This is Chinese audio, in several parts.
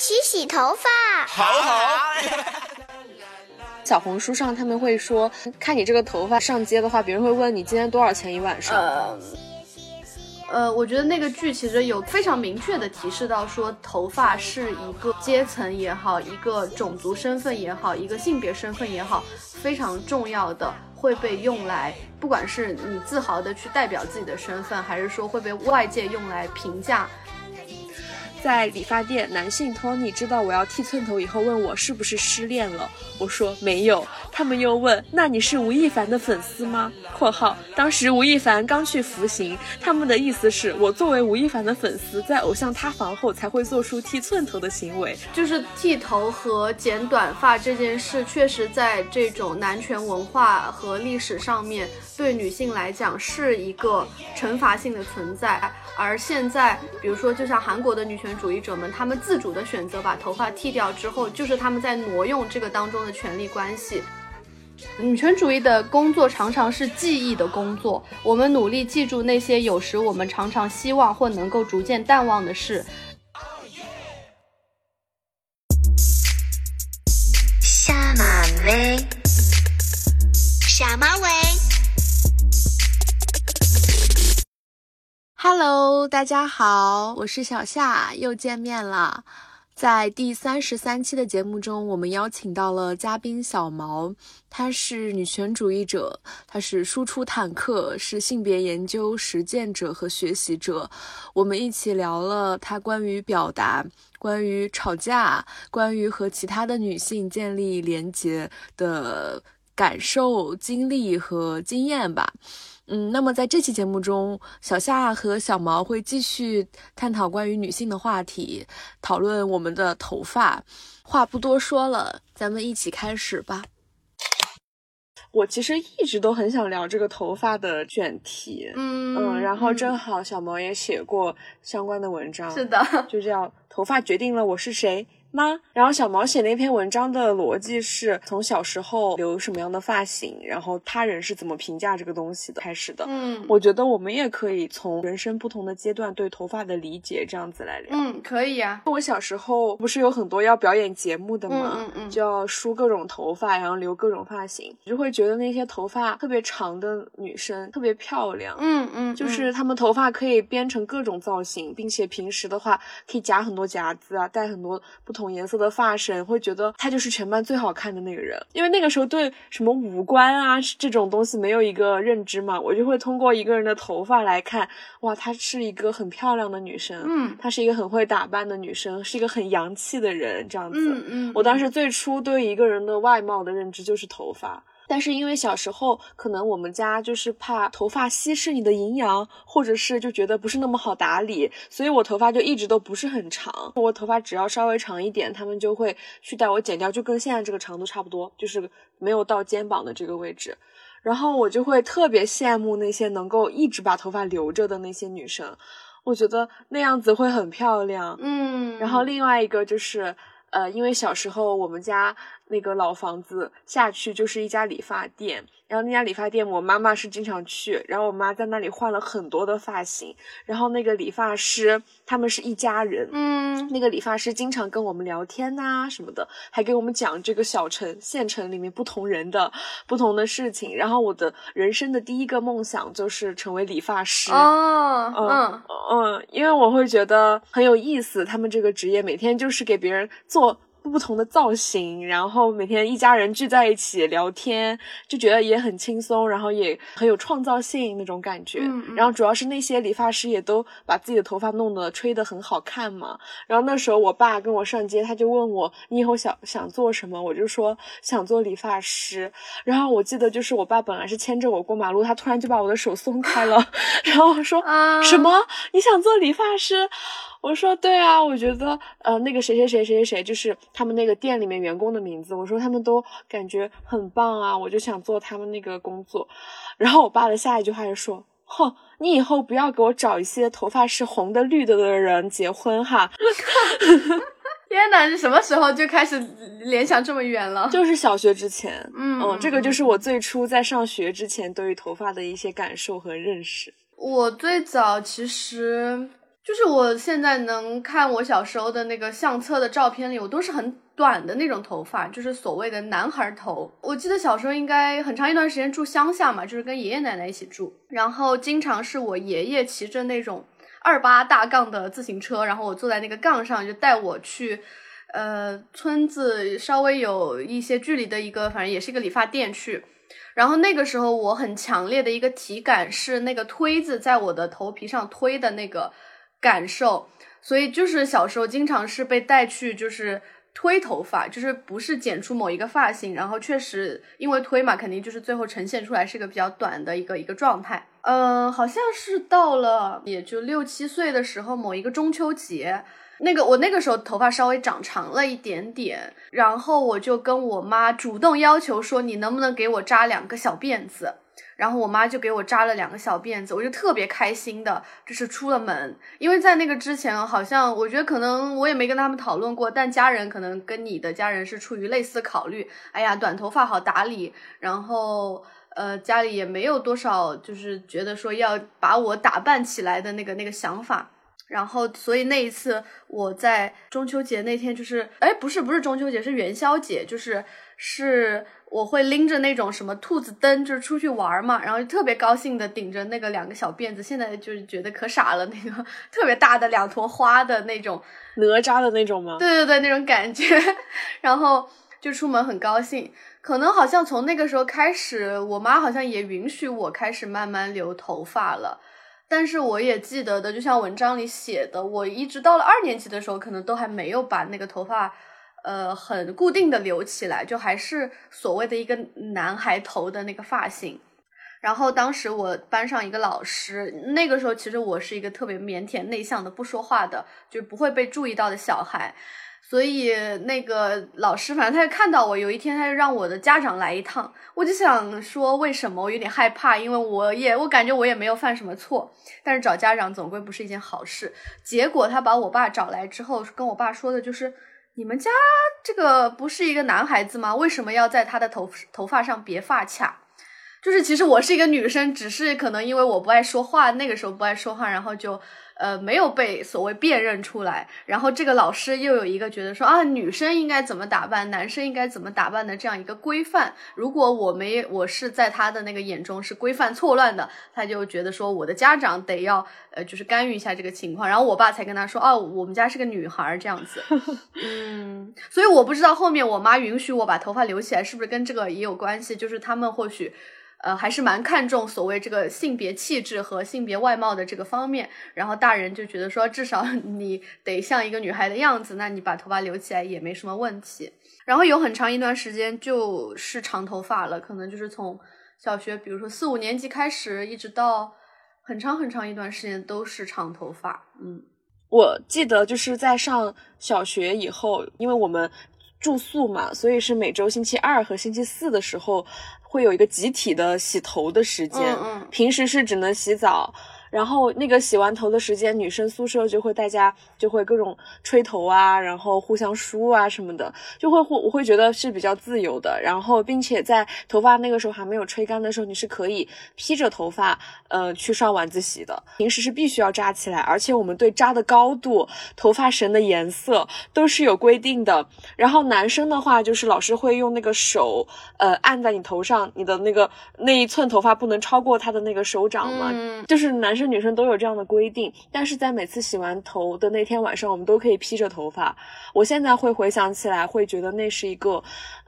起洗头发。好好。小红书上他们会说，看你这个头发上街的话，别人会问你今天多少钱一晚上。呃，呃，我觉得那个剧其实有非常明确的提示到，说头发是一个阶层也好，一个种族身份也好，一个性别身份也好，非常重要的，会被用来，不管是你自豪的去代表自己的身份，还是说会被外界用来评价。在理发店，男性 Tony 知道我要剃寸头以后，问我是不是失恋了。我说没有。他们又问：“那你是吴亦凡的粉丝吗？”（括号当时吴亦凡刚去服刑，他们的意思是我作为吴亦凡的粉丝，在偶像塌房后才会做出剃寸头的行为。就是剃头和剪短发这件事，确实在这种男权文化和历史上面，对女性来讲是一个惩罚性的存在。而现在，比如说，就像韩国的女权主义者们，他们自主的选择把头发剃掉之后，就是他们在挪用这个当中的权利关系。女权主义的工作常常是记忆的工作，我们努力记住那些有时我们常常希望或能够逐渐淡忘的事。下马威，下马威。Hello，大家好，我是小夏，又见面了。在第三十三期的节目中，我们邀请到了嘉宾小毛，她是女权主义者，她是输出坦克，是性别研究实践者和学习者。我们一起聊了她关于表达、关于吵架、关于和其他的女性建立连结的感受、经历和经验吧。嗯，那么在这期节目中，小夏和小毛会继续探讨关于女性的话题，讨论我们的头发。话不多说了，咱们一起开始吧。我其实一直都很想聊这个头发的卷题，嗯嗯，然后正好小毛也写过相关的文章，是的，就叫《头发决定了我是谁》。吗？然后小毛写那篇文章的逻辑是从小时候留什么样的发型，然后他人是怎么评价这个东西的开始的。嗯，我觉得我们也可以从人生不同的阶段对头发的理解这样子来聊。嗯，可以啊。我小时候不是有很多要表演节目的吗？嗯嗯，就要梳各种头发，然后留各种发型，就会觉得那些头发特别长的女生特别漂亮。嗯嗯，就是她们头发可以编成各种造型，并且平时的话可以夹很多夹子啊，戴很多不同颜色的发。绳会觉得他就是全班最好看的那个人，因为那个时候对什么五官啊这种东西没有一个认知嘛，我就会通过一个人的头发来看，哇，她是一个很漂亮的女生，嗯，她是一个很会打扮的女生，是一个很洋气的人，这样子，嗯嗯，我当时最初对一个人的外貌的认知就是头发。但是因为小时候可能我们家就是怕头发稀释你的营养，或者是就觉得不是那么好打理，所以我头发就一直都不是很长。我头发只要稍微长一点，他们就会去带我剪掉，就跟现在这个长度差不多，就是没有到肩膀的这个位置。然后我就会特别羡慕那些能够一直把头发留着的那些女生，我觉得那样子会很漂亮。嗯，然后另外一个就是呃，因为小时候我们家。那个老房子下去就是一家理发店，然后那家理发店我妈妈是经常去，然后我妈在那里换了很多的发型，然后那个理发师他们是一家人，嗯，那个理发师经常跟我们聊天呐什么的，还给我们讲这个小城县城里面不同人的不同的事情，然后我的人生的第一个梦想就是成为理发师，哦，嗯嗯，因为我会觉得很有意思，他们这个职业每天就是给别人做。不同的造型，然后每天一家人聚在一起聊天，就觉得也很轻松，然后也很有创造性那种感觉。然后主要是那些理发师也都把自己的头发弄得吹得很好看嘛。然后那时候我爸跟我上街，他就问我你以后想想做什么，我就说想做理发师。然后我记得就是我爸本来是牵着我过马路，他突然就把我的手松开了，然后说什么你想做理发师？我说对啊，我觉得呃那个谁谁谁谁谁谁就是他们那个店里面员工的名字。我说他们都感觉很棒啊，我就想做他们那个工作。然后我爸的下一句话就说：“哼，你以后不要给我找一些头发是红的绿的的人结婚哈。”天哪，是什么时候就开始联想这么远了？就是小学之前，嗯嗯，这个就是我最初在上学之前对于头发的一些感受和认识。我最早其实。就是我现在能看我小时候的那个相册的照片里，我都是很短的那种头发，就是所谓的男孩头。我记得小时候应该很长一段时间住乡下嘛，就是跟爷爷奶奶一起住，然后经常是我爷爷骑着那种二八大杠的自行车，然后我坐在那个杠上，就带我去，呃，村子稍微有一些距离的一个，反正也是一个理发店去。然后那个时候我很强烈的一个体感是那个推子在我的头皮上推的那个。感受，所以就是小时候经常是被带去，就是推头发，就是不是剪出某一个发型，然后确实因为推嘛，肯定就是最后呈现出来是一个比较短的一个一个状态。嗯，好像是到了也就六七岁的时候，某一个中秋节，那个我那个时候头发稍微长长了一点点，然后我就跟我妈主动要求说，你能不能给我扎两个小辫子。然后我妈就给我扎了两个小辫子，我就特别开心的，就是出了门。因为在那个之前，好像我觉得可能我也没跟他们讨论过，但家人可能跟你的家人是出于类似考虑。哎呀，短头发好打理，然后呃，家里也没有多少就是觉得说要把我打扮起来的那个那个想法。然后，所以那一次我在中秋节那天，就是哎，不是不是中秋节，是元宵节，就是是。我会拎着那种什么兔子灯，就是出去玩嘛，然后就特别高兴的顶着那个两个小辫子，现在就是觉得可傻了，那个 特别大的两坨花的那种哪吒的那种吗？对对对，那种感觉，然后就出门很高兴。可能好像从那个时候开始，我妈好像也允许我开始慢慢留头发了。但是我也记得的，就像文章里写的，我一直到了二年级的时候，可能都还没有把那个头发。呃，很固定的留起来，就还是所谓的一个男孩头的那个发型。然后当时我班上一个老师，那个时候其实我是一个特别腼腆内向的、不说话的，就是不会被注意到的小孩。所以那个老师，反正他就看到我，有一天他就让我的家长来一趟。我就想说，为什么？我有点害怕，因为我也我感觉我也没有犯什么错，但是找家长总归不是一件好事。结果他把我爸找来之后，跟我爸说的就是。你们家这个不是一个男孩子吗？为什么要在他的头头发上别发卡？就是其实我是一个女生，只是可能因为我不爱说话，那个时候不爱说话，然后就。呃，没有被所谓辨认出来，然后这个老师又有一个觉得说啊，女生应该怎么打扮，男生应该怎么打扮的这样一个规范。如果我没我是在他的那个眼中是规范错乱的，他就觉得说我的家长得要呃，就是干预一下这个情况。然后我爸才跟他说，哦，我们家是个女孩这样子。嗯，所以我不知道后面我妈允许我把头发留起来，是不是跟这个也有关系？就是他们或许。呃，还是蛮看重所谓这个性别气质和性别外貌的这个方面，然后大人就觉得说，至少你得像一个女孩的样子，那你把头发留起来也没什么问题。然后有很长一段时间就是长头发了，可能就是从小学，比如说四五年级开始，一直到很长很长一段时间都是长头发。嗯，我记得就是在上小学以后，因为我们住宿嘛，所以是每周星期二和星期四的时候。会有一个集体的洗头的时间，平时是只能洗澡。然后那个洗完头的时间，女生宿舍就会大家就会各种吹头啊，然后互相梳啊什么的，就会会我会觉得是比较自由的。然后并且在头发那个时候还没有吹干的时候，你是可以披着头发呃去上晚自习的。平时是必须要扎起来，而且我们对扎的高度、头发绳的颜色都是有规定的。然后男生的话，就是老师会用那个手呃按在你头上，你的那个那一寸头发不能超过他的那个手掌嘛，就是男。生。女生都有这样的规定，但是在每次洗完头的那天晚上，我们都可以披着头发。我现在会回想起来，会觉得那是一个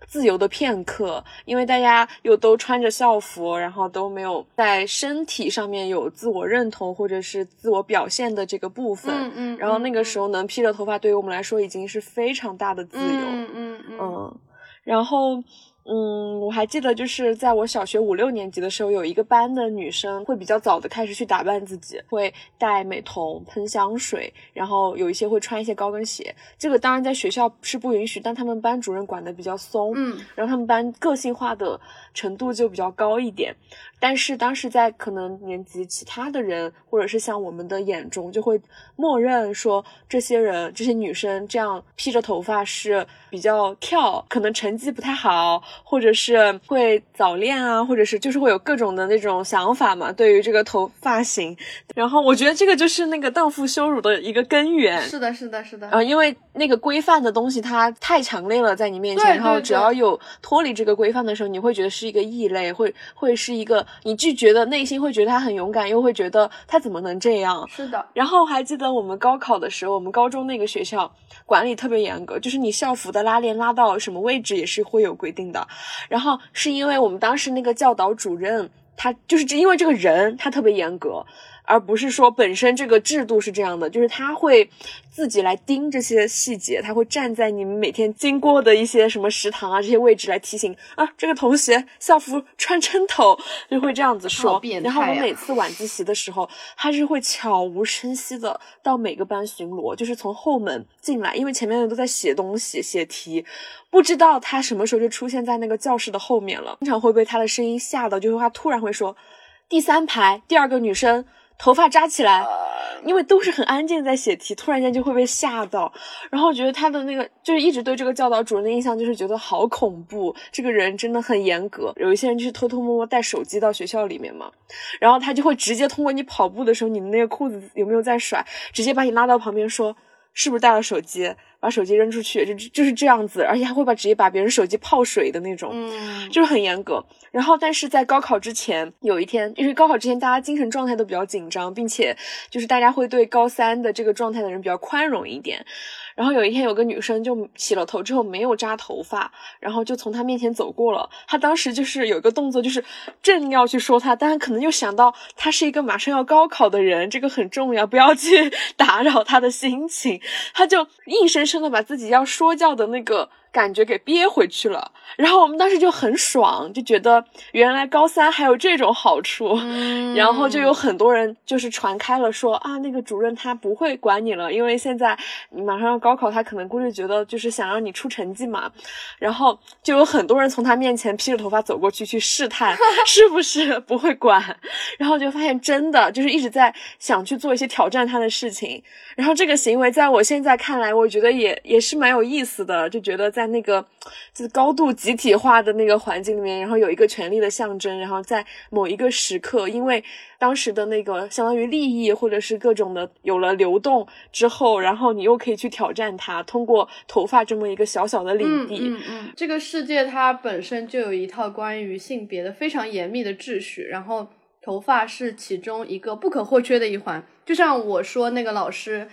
自由的片刻，因为大家又都穿着校服，然后都没有在身体上面有自我认同或者是自我表现的这个部分。嗯嗯。然后那个时候能披着头发，对于我们来说已经是非常大的自由。嗯嗯嗯。然后。嗯，我还记得，就是在我小学五六年级的时候，有一个班的女生会比较早的开始去打扮自己，会戴美瞳、喷香水，然后有一些会穿一些高跟鞋。这个当然在学校是不允许，但他们班主任管的比较松，嗯，然后他们班个性化的程度就比较高一点。但是当时在可能年级其他的人，或者是像我们的眼中，就会默认说这些人、这些女生这样披着头发是比较跳，可能成绩不太好，或者是会早恋啊，或者是就是会有各种的那种想法嘛，对于这个头发型。然后我觉得这个就是那个荡妇羞辱的一个根源。是的，是的，是的。啊，因为那个规范的东西它太强烈了，在你面前，然后只要有脱离这个规范的时候，你会觉得是一个异类，会会是一个你拒绝的内心会觉得他很勇敢，又会觉得他怎么能这样。是的，然后还记得我们高考的时候，我们高中那个学校管理特别严格，就是你校服的拉链拉到什么位置也是会有规定的。然后是因为我们当时那个教导主任，他就是因为这个人他特别严格，而不是说本身这个制度是这样的，就是他会自己来盯这些细节，他会站在你们每天经过的一些什么食堂啊这些位置来提醒啊，这个同学校服穿针头，就会这样子说。然后我呀每次晚自习的时候，他是会悄无声息的到每个班巡逻，就是从后门进来，因为前面的都在写东西、写题，不知道他什么时候就出现在那个教室的后面了。经常会被他的声音吓到，就是他突然会说：“第三排第二个女生头发扎起来。”因为都是很安静在写题，突然间就会被吓到，然后我觉得他的那个就是一直对这个教导主任的印象就是觉得好恐怖，这个人真的很严格。有一些人就是偷偷摸摸带手机到学校里面嘛，然后他就会直接通过你跑步的时候，你的那个裤子有没有在甩，直接把你拉到旁边说是不是带了手机，把手机扔出去，就就是这样子，而且还会把直接把别人手机泡水的那种，嗯，就是很严格。然后，但是在高考之前有一天，因为高考之前大家精神状态都比较紧张，并且就是大家会对高三的这个状态的人比较宽容一点。然后有一天，有个女生就洗了头之后没有扎头发，然后就从他面前走过了。他当时就是有一个动作，就是正要去说他，但是可能又想到他是一个马上要高考的人，这个很重要，不要去 打扰他的心情，他就硬生生的把自己要说教的那个。感觉给憋回去了，然后我们当时就很爽，就觉得原来高三还有这种好处，嗯。然后就有很多人就是传开了说啊，那个主任他不会管你了，因为现在你马上要高考，他可能估计觉得就是想让你出成绩嘛，然后就有很多人从他面前披着头发走过去去试探 是不是不会管，然后就发现真的就是一直在想去做一些挑战他的事情，然后这个行为在我现在看来，我觉得也也是蛮有意思的，就觉得在那个就是高度集体化的那个环境里面，然后有一个权力的象征，然后在某一个时刻，因为当时的那个相当于利益或者是各种的有了流动之后，然后你又可以去挑战它，通过头发这么一个小小的领嗯地，嗯嗯，这个世界它本身就有一套关于性别的非常严密的秩序，然后头发是其中一个不可或缺的一环。就像我说那个老师，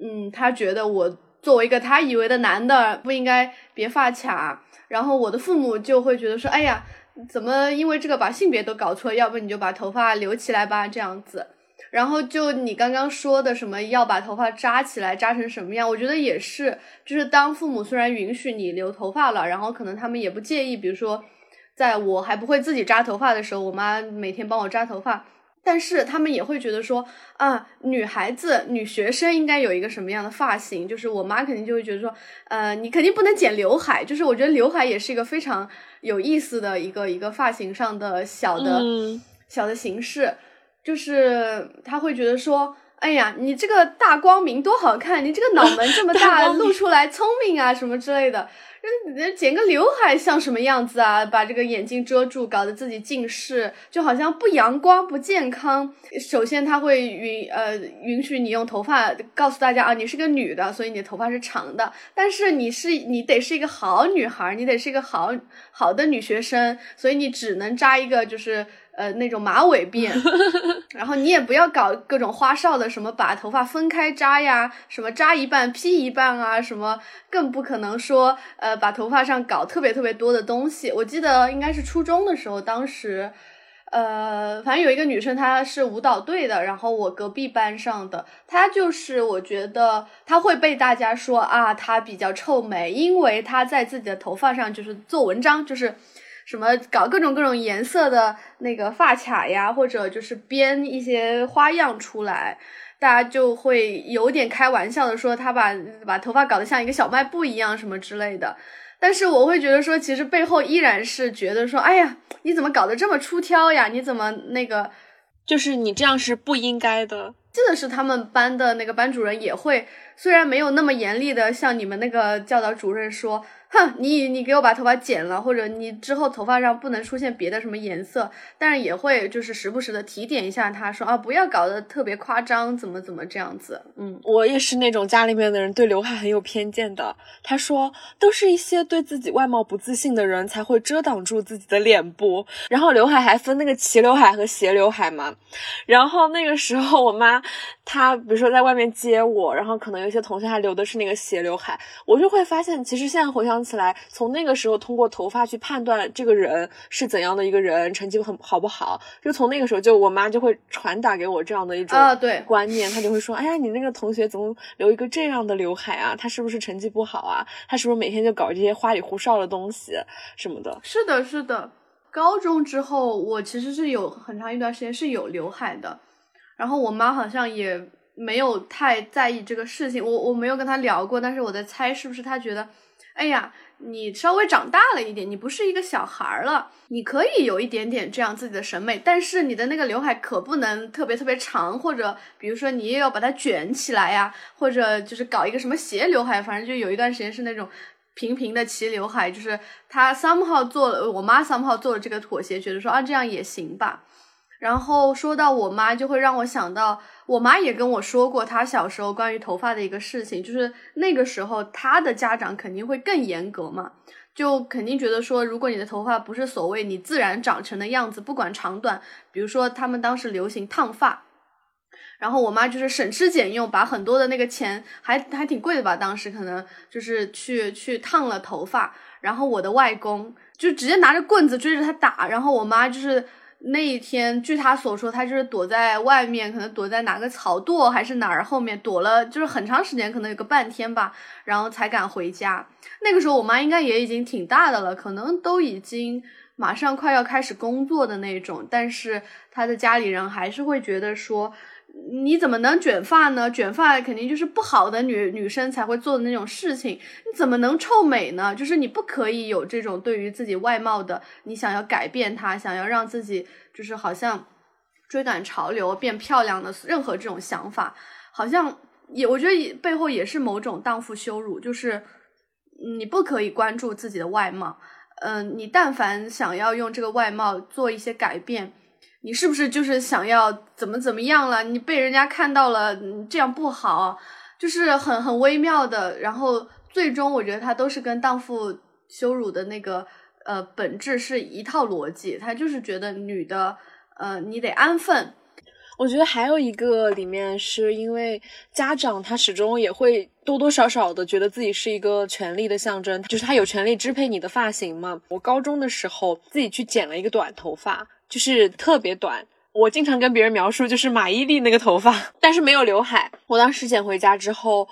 嗯，他觉得我作为一个他以为的男的不应该别发卡，然后我的父母就会觉得说，哎呀，怎么因为这个把性别都搞错？要不你就把头发留起来吧，这样子。然后就你刚刚说的什么要把头发扎起来，扎成什么样？我觉得也是，就是当父母虽然允许你留头发了，然后可能他们也不介意，比如说，在我还不会自己扎头发的时候，我妈每天帮我扎头发，但是他们也会觉得说啊，女孩子、女学生应该有一个什么样的发型？就是我妈肯定就会觉得说，呃，你肯定不能剪刘海。就是我觉得刘海也是一个非常有意思的一个一个发型上的小的、嗯小的形式。就是他会觉得说，哎呀，你这个大光明多好看，你这个脑门这么大 露出来聪明啊什么之类的。人剪个刘海像什么样子啊？把这个眼睛遮住，搞得自己近视，就好像不阳光、不健康。首先，他会允呃允许你用头发告诉大家啊，你是个女的，所以你的头发是长的。但是你是你得是一个好女孩，你得是一个好好的女学生，所以你只能扎一个就是。呃，那种马尾辫，然后你也不要搞各种花哨的，什么把头发分开扎呀，什么扎一半披一半啊，什么更不可能说呃把头发上搞特别特别多的东西。我记得应该是初中的时候，当时呃，反正有一个女生她是舞蹈队的，然后我隔壁班上的，她就是我觉得她会被大家说啊，她比较臭美，因为她在自己的头发上就是做文章，就是。什么搞各种各种颜色的那个发卡呀，或者就是编一些花样出来，大家就会有点开玩笑的说他把把头发搞得像一个小卖部一样什么之类的。但是我会觉得说，其实背后依然是觉得说，哎呀，你怎么搞得这么出挑呀？你怎么那个？就是你这样是不应该的。记得是他们班的那个班主任也会，虽然没有那么严厉的像你们那个教导主任说。哼，你你给我把头发剪了，或者你之后头发上不能出现别的什么颜色，但是也会就是时不时的提点一下他，说啊不要搞得特别夸张，怎么怎么这样子。嗯，我也是那种家里面的人对刘海很有偏见的。他说都是一些对自己外貌不自信的人才会遮挡住自己的脸部，然后刘海还分那个齐刘海和斜刘海嘛。然后那个时候我妈她比如说在外面接我，然后可能有些同学还留的是那个斜刘海，我就会发现其实现在回想。起来，从那个时候通过头发去判断这个人是怎样的一个人，成绩很好不好，就从那个时候就我妈就会传达给我这样的一种啊对观念，她就会说，哎呀，你那个同学怎么留一个这样的刘海啊？他是不是成绩不好啊？他是不是每天就搞这些花里胡哨的东西什么的？是的，是的。高中之后，我其实是有很长一段时间是有刘海的，然后我妈好像也没有太在意这个事情，我我没有跟她聊过，但是我在猜是不是她觉得。哎呀，你稍微长大了一点，你不是一个小孩了，你可以有一点点这样自己的审美，但是你的那个刘海可不能特别特别长，或者比如说你也要把它卷起来呀，或者就是搞一个什么斜刘海，反正就有一段时间是那种平平的齐刘海，就是他 somehow 做了，我妈 somehow 做了这个妥协，觉得说啊这样也行吧。然后说到我妈，就会让我想到，我妈也跟我说过她小时候关于头发的一个事情，就是那个时候她的家长肯定会更严格嘛，就肯定觉得说，如果你的头发不是所谓你自然长成的样子，不管长短，比如说他们当时流行烫发，然后我妈就是省吃俭用，把很多的那个钱还还挺贵的吧，当时可能就是去去烫了头发，然后我的外公就直接拿着棍子追着他打，然后我妈就是。那一天，据他所说，他就是躲在外面，可能躲在哪个草垛还是哪儿后面躲了，就是很长时间，可能有个半天吧，然后才敢回家。那个时候，我妈应该也已经挺大的了，可能都已经马上快要开始工作的那种，但是他的家里人还是会觉得说。你怎么能卷发呢？卷发肯定就是不好的女女生才会做的那种事情。你怎么能臭美呢？就是你不可以有这种对于自己外貌的，你想要改变它，想要让自己就是好像追赶潮流变漂亮的任何这种想法，好像也我觉得背后也是某种荡妇羞辱。就是你不可以关注自己的外貌，嗯，你但凡想要用这个外貌做一些改变。你是不是就是想要怎么怎么样了？你被人家看到了，这样不好，就是很很微妙的。然后最终，我觉得他都是跟荡妇羞辱的那个呃本质是一套逻辑。他就是觉得女的，呃，你得安分。我觉得还有一个里面是因为家长他始终也会多多少少的觉得自己是一个权力的象征，就是他有权利支配你的发型嘛。我高中的时候自己去剪了一个短头发。就是特别短，我经常跟别人描述就是马伊琍那个头发，但是没有刘海。我当时剪回家之后。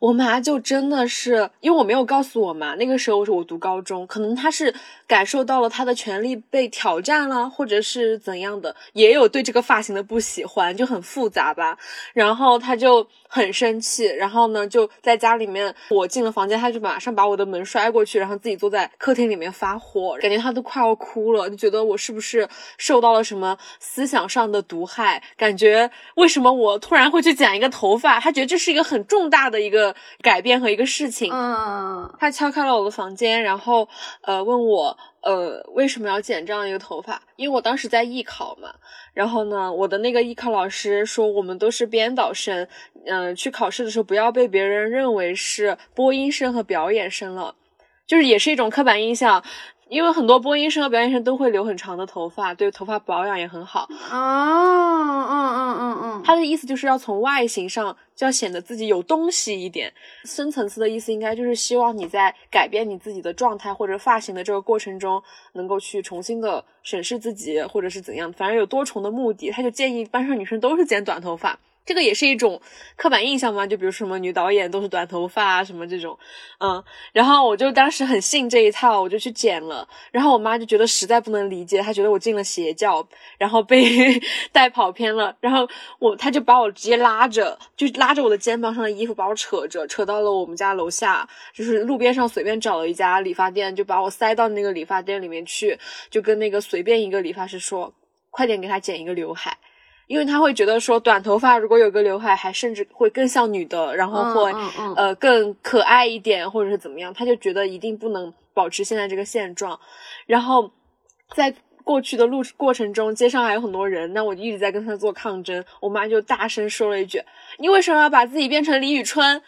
我妈就真的是，因为我没有告诉我妈，那个时候是我读高中，可能她是感受到了他的权利被挑战了，或者是怎样的，也有对这个发型的不喜欢，就很复杂吧。然后他就很生气，然后呢就在家里面，我进了房间，他就马上把我的门摔过去，然后自己坐在客厅里面发火，感觉他都快要哭了，就觉得我是不是受到了什么思想上的毒害？感觉为什么我突然会去剪一个头发？他觉得这是一个很重大的一个。改变和一个事情，嗯，他敲开了我的房间，然后呃问我呃为什么要剪这样一个头发？因为我当时在艺考嘛，然后呢，我的那个艺考老师说我们都是编导生，嗯，去考试的时候不要被别人认为是播音生和表演生了，就是也是一种刻板印象。因为很多播音生和表演生都会留很长的头发，对头发保养也很好。啊，嗯嗯嗯嗯，他的意思就是要从外形上就要显得自己有东西一点，深层次的意思应该就是希望你在改变你自己的状态或者发型的这个过程中，能够去重新的审视自己，或者是怎样，反正有多重的目的。他就建议班上女生都是剪短头发。这个也是一种刻板印象嘛，就比如什么女导演都是短头发啊，什么这种，嗯，然后我就当时很信这一套，我就去剪了，然后我妈就觉得实在不能理解，她觉得我进了邪教，然后被 带跑偏了，然后我她就把我直接拉着，就拉着我的肩膀上的衣服把我扯着，扯到了我们家楼下，就是路边上随便找了一家理发店，就把我塞到那个理发店里面去，就跟那个随便一个理发师说，快点给他剪一个刘海。因为他会觉得说短头发如果有个刘海，还甚至会更像女的，然后会、嗯嗯嗯呃更可爱一点，或者是怎么样，他就觉得一定不能保持现在这个现状。然后在过去的路过程中，街上还有很多人，那我就一直在跟他做抗争。我妈就大声说了一句：“你为什么要把自己变成李宇春？”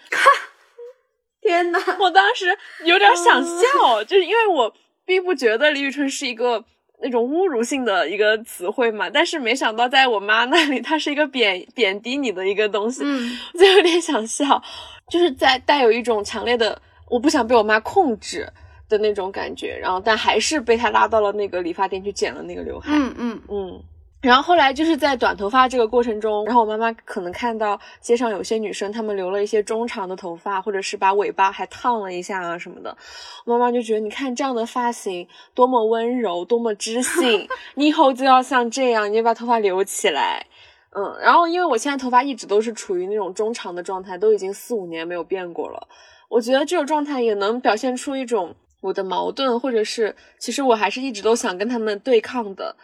天呐，我当时有点想笑，就是因为我并不觉得李宇春是一个那种侮辱性的一个词汇嘛，但是没想到在我妈那里，它是一个贬贬低你的一个东西，嗯就有点想笑，就是在带有一种强烈的我不想被我妈控制的那种感觉，然后但还是被她拉到了那个理发店去剪了那个刘海，嗯嗯。嗯，然后后来就是在短头发这个过程中，然后我妈妈可能看到街上有些女生她们留了一些中长的头发，或者是把尾巴还烫了一下啊什么的，我妈妈就觉得你看这样的发型多么温柔，多么知性，你以后就要像这样，你就把头发留起来。嗯，然后因为我现在头发一直都是处于那种中长的状态，都已经四五年没有变过了。我觉得这种状态也能表现出一种我的矛盾，或者是其实我还是一直都想跟他们对抗的，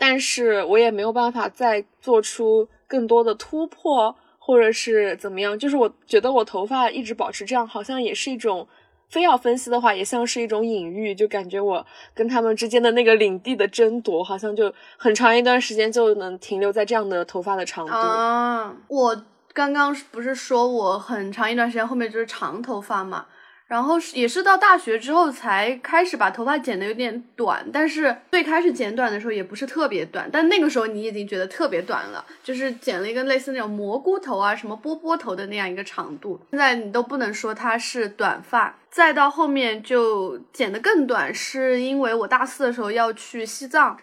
但是我也没有办法再做出更多的突破，或者是怎么样。就是我觉得我头发一直保持这样，好像也是一种。非要分析的话，也像是一种隐喻，就感觉我跟他们之间的那个领地的争夺，好像就很长一段时间就能停留在这样的头发的长度。啊，我刚刚不是说我很长一段时间后面就是长头发嘛，然后是也是到大学之后才开始把头发剪得有点短，但是最开始剪短的时候也不是特别短，但那个时候你已经觉得特别短了，就是剪了一个类似那种蘑菇头啊、什么波波头的那样一个长度，现在你都不能说它是短发。再到后面就剪得更短，是因为我大四的时候要去西藏。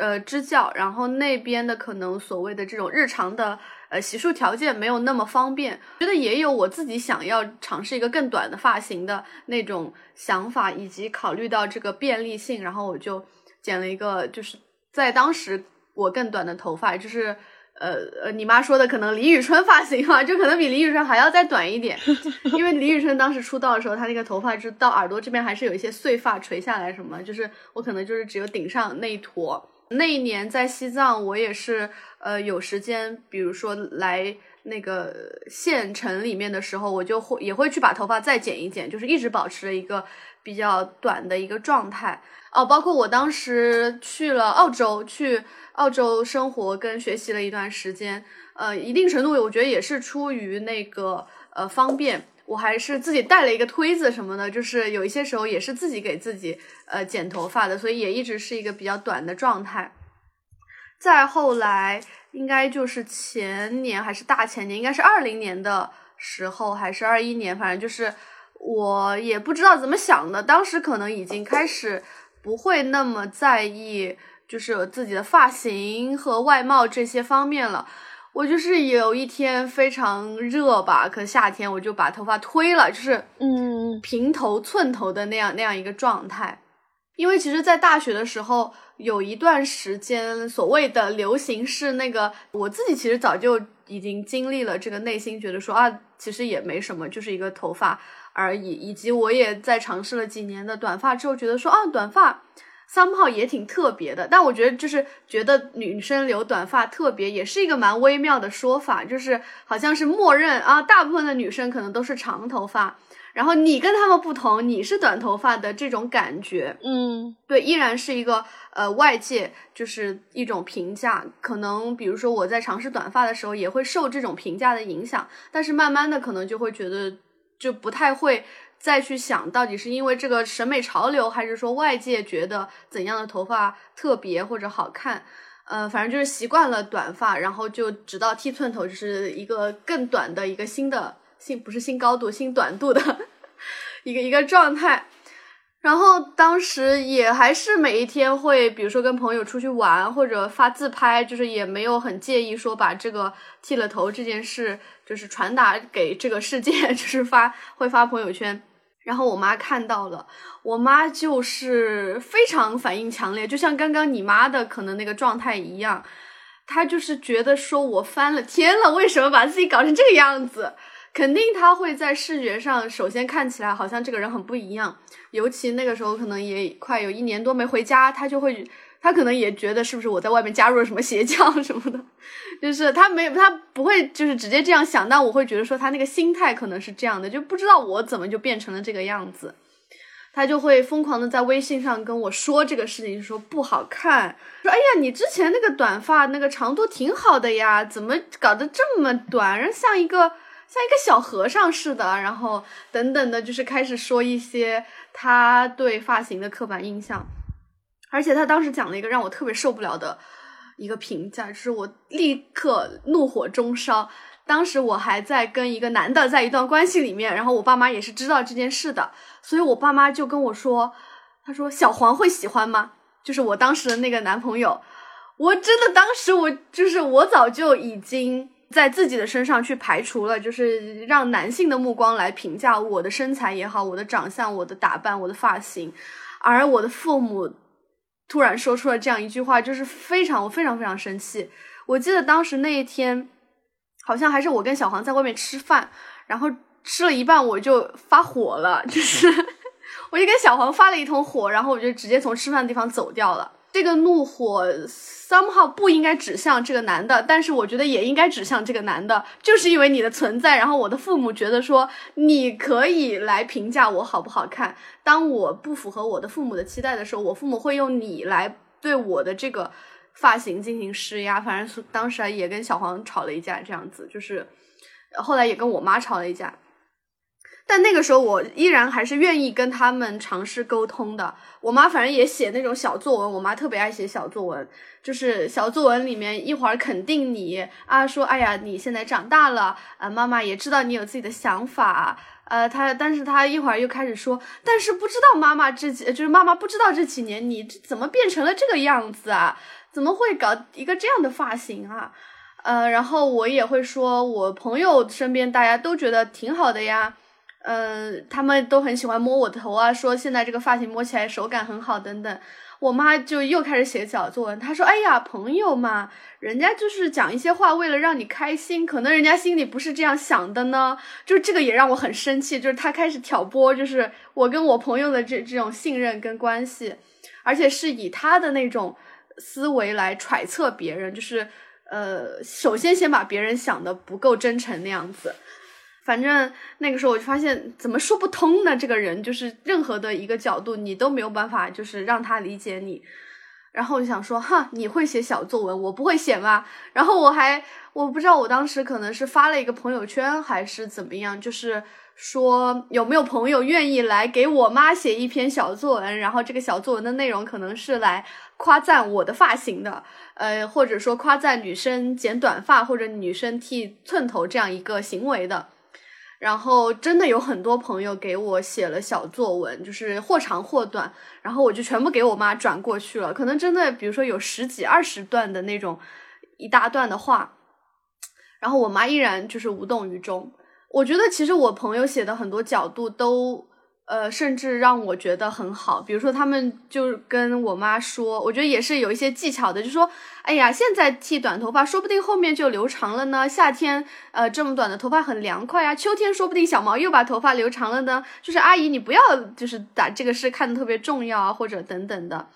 呃，支教，然后那边的可能所谓的这种日常的呃洗漱条件没有那么方便，觉得也有我自己想要尝试一个更短的发型的那种想法，以及考虑到这个便利性，然后我就剪了一个，就是在当时我更短的头发，就是呃呃你妈说的可能李宇春发型嘛，就可能比李宇春还要再短一点，因为李宇春当时出道的时候，她那个头发就到耳朵这边还是有一些碎发垂下来什么，就是我可能就是只有顶上那一坨。那一年在西藏，我也是呃有时间，比如说来那个县城里面的时候，我就会也会去把头发再剪一剪，就是一直保持一个比较短的一个状态。哦，包括我当时去了澳洲，去澳洲生活跟学习了一段时间，呃，一定程度我觉得也是出于那个呃方便。我还是自己带了一个推子什么的，就是有一些时候也是自己给自己呃剪头发的，所以也一直是一个比较短的状态。再后来，应该就是前年还是大前年，应该是二零年的时候，还是二一年，反正就是我也不知道怎么想的，当时可能已经开始不会那么在意，就是自己的发型和外貌这些方面了。我就是有一天非常热吧，可夏天我就把头发推了，就是嗯平头寸头的那样那样一个状态。因为其实，在大学的时候有一段时间，所谓的流行是那个，我自己其实早就已经经历了这个内心觉得说啊，其实也没什么，就是一个头发而已。以及我也在尝试了几年的短发之后，觉得说啊，短发。三炮也挺特别的，但我觉得就是觉得女生留短发特别，也是一个蛮微妙的说法，就是好像是默认啊，大部分的女生可能都是长头发，然后你跟她们不同，你是短头发的这种感觉，嗯对，依然是一个呃外界就是一种评价，可能比如说我在尝试短发的时候，也会受这种评价的影响，但是慢慢的可能就会觉得就不太会。再去想到底是因为这个审美潮流，还是说外界觉得怎样的头发特别或者好看？呃，反正就是习惯了短发，然后就直到剃寸头，就是一个更短的一个新的新不是新高度新短度的 一个一个状态。然后当时也还是每一天会，比如说跟朋友出去玩或者发自拍，就是也没有很介意说把这个剃了头这件事，就是传达给这个世界，就是发会发朋友圈。然后我妈看到了，我妈就是非常反应强烈，就像刚刚你妈的可能那个状态一样，她就是觉得说我翻了天了，为什么把自己搞成这个样子？肯定他会在视觉上首先看起来好像这个人很不一样，尤其那个时候可能也快有一年多没回家，他就会他可能也觉得是不是我在外面加入了什么邪教什么的，就是他没他不会就是直接这样想，但我会觉得说他那个心态可能是这样的，就不知道我怎么就变成了这个样子。他就会疯狂的在微信上跟我说这个事情，说不好看，说哎呀，你之前那个短发那个长度挺好的呀，怎么搞得这么短，像一个像一个小和尚似的，然后等等的，就是开始说一些他对发型的刻板印象。而且他当时讲了一个让我特别受不了的一个评价，就是我立刻怒火中烧。当时我还在跟一个男的在一段关系里面，然后我爸妈也是知道这件事的，所以我爸妈就跟我说：“他说小黄会喜欢吗？就是我当时的那个男朋友。”我真的当时我就是我早就已经在自己的身上去排除了，就是让男性的目光来评价我的身材也好，我的长相、我的打扮、我的发型，而我的父母突然说出了这样一句话，就是非常我非常非常生气。我记得当时那一天。好像还是我跟小黄在外面吃饭，然后吃了一半我就发火了，就是 我就跟小黄发了一通火，然后我就直接从吃饭的地方走掉了。这个怒火 somehow 不应该指向这个男的，但是我觉得也应该指向这个男的，就是因为你的存在，然后我的父母觉得说你可以来评价我好不好看。当我不符合我的父母的期待的时候，我父母会用你来对我的这个。发型进行施压，反正是当时也跟小黄吵了一架，这样子就是，后来也跟我妈吵了一架，但那个时候我依然还是愿意跟他们尝试沟通的。我妈反正也写那种小作文，我妈特别爱写小作文，就是小作文里面一会儿肯定你啊，说哎呀你现在长大了，啊妈妈也知道你有自己的想法，呃她但是她一会儿又开始说，但是不知道妈妈这几就是妈妈不知道这几年你怎么变成了这个样子啊。怎么会搞一个这样的发型啊？呃，然后我也会说，我朋友身边大家都觉得挺好的呀，嗯，他们都很喜欢摸我头啊，说现在这个发型摸起来手感很好等等。我妈就又开始写小作文，她说：“哎呀，朋友嘛，人家就是讲一些话，为了让你开心，可能人家心里不是这样想的呢。”就是这个也让我很生气，就是他开始挑拨，就是我跟我朋友的这这种信任跟关系，而且是以他的那种。思维来揣测别人，就是呃，首先先把别人想的不够真诚那样子。反正那个时候我就发现，怎么说不通呢？这个人就是任何的一个角度，你都没有办法，就是让他理解你。然后我就想说，哈，你会写小作文，我不会写吗？然后我还我不知道，我当时可能是发了一个朋友圈还是怎么样，就是说有没有朋友愿意来给我妈写一篇小作文，然后这个小作文的内容可能是来。夸赞我的发型的，呃，或者说夸赞女生剪短发或者女生剃寸头这样一个行为的，然后真的有很多朋友给我写了小作文，就是或长或短，然后我就全部给我妈转过去了。可能真的，比如说有十几二十段的那种一大段的话，然后我妈依然就是无动于衷。我觉得其实我朋友写的很多角度都。呃，甚至让我觉得很好。比如说，他们就跟我妈说，我觉得也是有一些技巧的，就说：“哎呀，现在剃短头发，说不定后面就留长了呢。夏天，呃，这么短的头发很凉快啊。秋天，说不定小毛又把头发留长了呢。就是阿姨，你不要就是把这个事看得特别重要啊，或者等等的。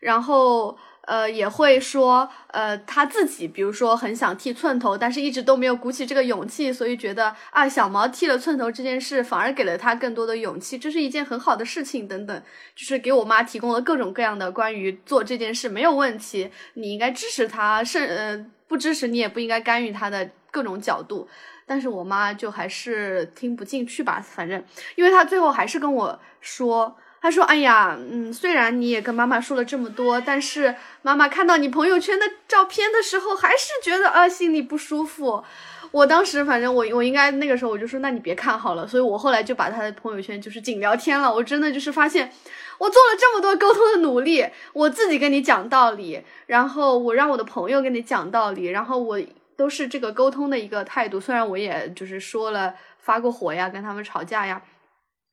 然后。呃，也会说，呃，他自己比如说很想剃寸头，但是一直都没有鼓起这个勇气，所以觉得啊，小毛剃了寸头这件事反而给了他更多的勇气，这是一件很好的事情，等等，就是给我妈提供了各种各样的关于做这件事没有问题，你应该支持他，甚呃不支持你也不应该干预他的各种角度，但是我妈就还是听不进去吧，反正，因为她最后还是跟我说。他说：“哎呀，嗯，虽然你也跟妈妈说了这么多，但是妈妈看到你朋友圈的照片的时候，还是觉得啊心里不舒服。我当时反正我我应该那个时候我就说，那你别看好了。所以我后来就把他的朋友圈就是仅聊天了。我真的就是发现，我做了这么多沟通的努力，我自己跟你讲道理，然后我让我的朋友跟你讲道理，然后我都是这个沟通的一个态度。虽然我也就是说了发过火呀，跟他们吵架呀，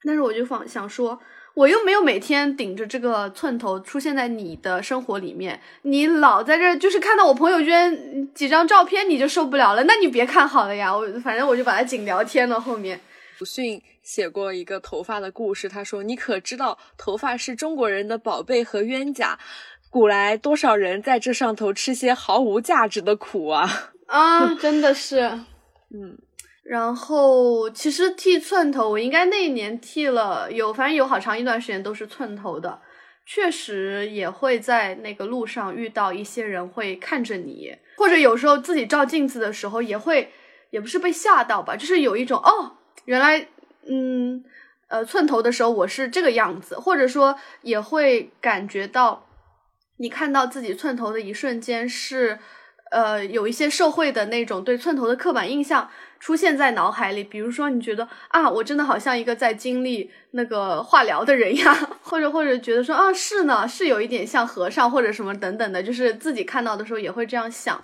但是我就放想说。”我又没有每天顶着这个寸头出现在你的生活里面，你老在这就是看到我朋友圈几张照片你就受不了了，那你别看好了呀。我反正我就把它仅聊天了。后面鲁迅写过一个头发的故事，他说：“你可知道头发是中国人的宝贝和冤家？”古来多少人在这上头吃些毫无价值的苦啊！啊，真的是，嗯。然后其实剃寸头，我应该那一年剃了有，反正有好长一段时间都是寸头的。确实也会在那个路上遇到一些人会看着你，或者有时候自己照镜子的时候也会，也不是被吓到吧，就是有一种哦，原来嗯呃寸头的时候我是这个样子，或者说也会感觉到你看到自己寸头的一瞬间是。呃，有一些社会的那种对寸头的刻板印象出现在脑海里，比如说你觉得啊，我真的好像一个在经历那个化疗的人呀，或者或者觉得说啊，是呢，是有一点像和尚或者什么等等的，就是自己看到的时候也会这样想。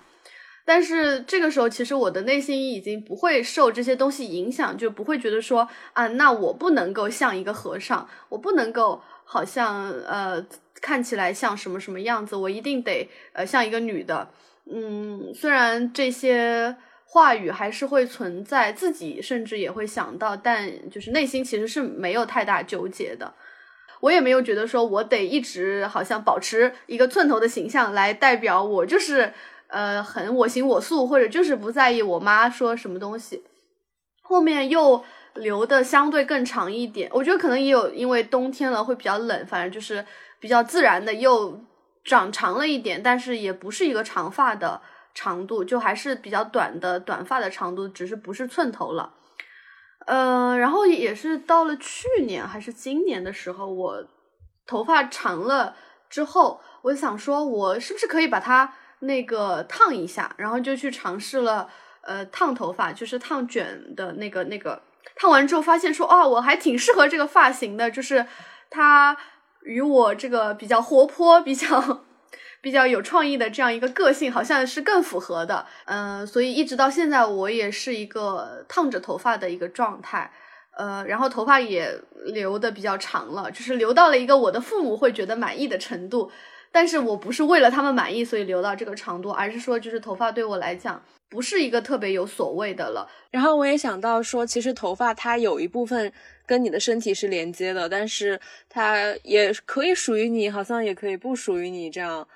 但是这个时候，其实我的内心已经不会受这些东西影响，就不会觉得说啊，那我不能够像一个和尚，我不能够好像呃看起来像什么什么样子，我一定得呃像一个女的。嗯，虽然这些话语还是会存在，自己甚至也会想到，但就是内心其实是没有太大纠结的。我也没有觉得说我得一直好像保持一个寸头的形象来代表我就是呃很我行我素，或者就是不在意我妈说什么东西。后面又留的相对更长一点，我觉得可能也有因为冬天了会比较冷，反正就是比较自然的又。长长了一点，但是也不是一个长发的长度，就还是比较短的短发的长度，只是不是寸头了。呃，然后也是到了去年还是今年的时候，我头发长了之后，我想说，我是不是可以把它那个烫一下？然后就去尝试了，呃，烫头发，就是烫卷的那个那个。烫完之后发现说，哦，我还挺适合这个发型的，就是它。与我这个比较活泼、比较比较有创意的这样一个个性，好像是更符合的。嗯，所以一直到现在，我也是一个烫着头发的一个状态。呃，然后头发也留的比较长了，就是留到了一个我的父母会觉得满意的程度。但是我不是为了他们满意，所以留到这个长度，而是说，就是头发对我来讲不是一个特别有所谓的了。然后我也想到说，其实头发它有一部分。跟你的身体是连接的，但是它也可以属于你，好像也可以不属于你。这样，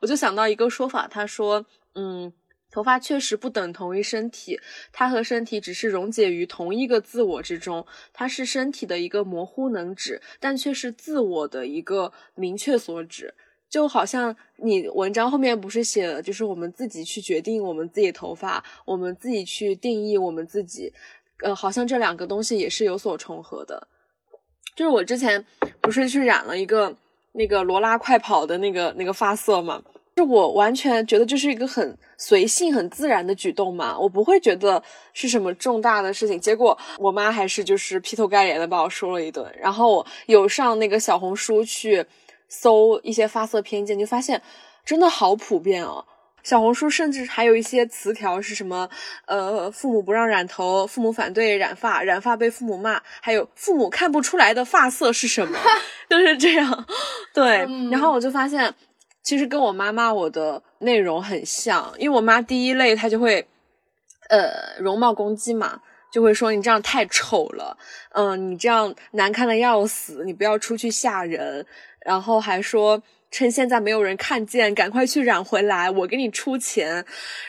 我就想到一个说法，他说，嗯，头发确实不等同于身体，它和身体只是溶解于同一个自我之中，它是身体的一个模糊能指，但却是自我的一个明确所指。就好像你文章后面不是写了，就是我们自己去决定我们自己头发，我们自己去定义我们自己。呃，好像这两个东西也是有所重合的，就是我之前不是去染了一个那个罗拉快跑的那个那个发色嘛，就我完全觉得这是一个很随性、很自然的举动嘛，我不会觉得是什么重大的事情。结果我妈还是就是劈头盖脸的把我说了一顿，然后我有上那个小红书去搜一些发色偏见，就发现真的好普遍哦。小红书甚至还有一些词条是什么？呃，父母不让染头，父母反对染发，染发被父母骂，还有父母看不出来的发色是什么？就是这样。对，然后我就发现，其实跟我妈骂我的内容很像，因为我妈第一类她就会，呃，容貌攻击嘛，就会说你这样太丑了，嗯，你这样难看的要死，你不要出去吓人，然后还说。趁现在没有人看见，赶快去染回来，我给你出钱。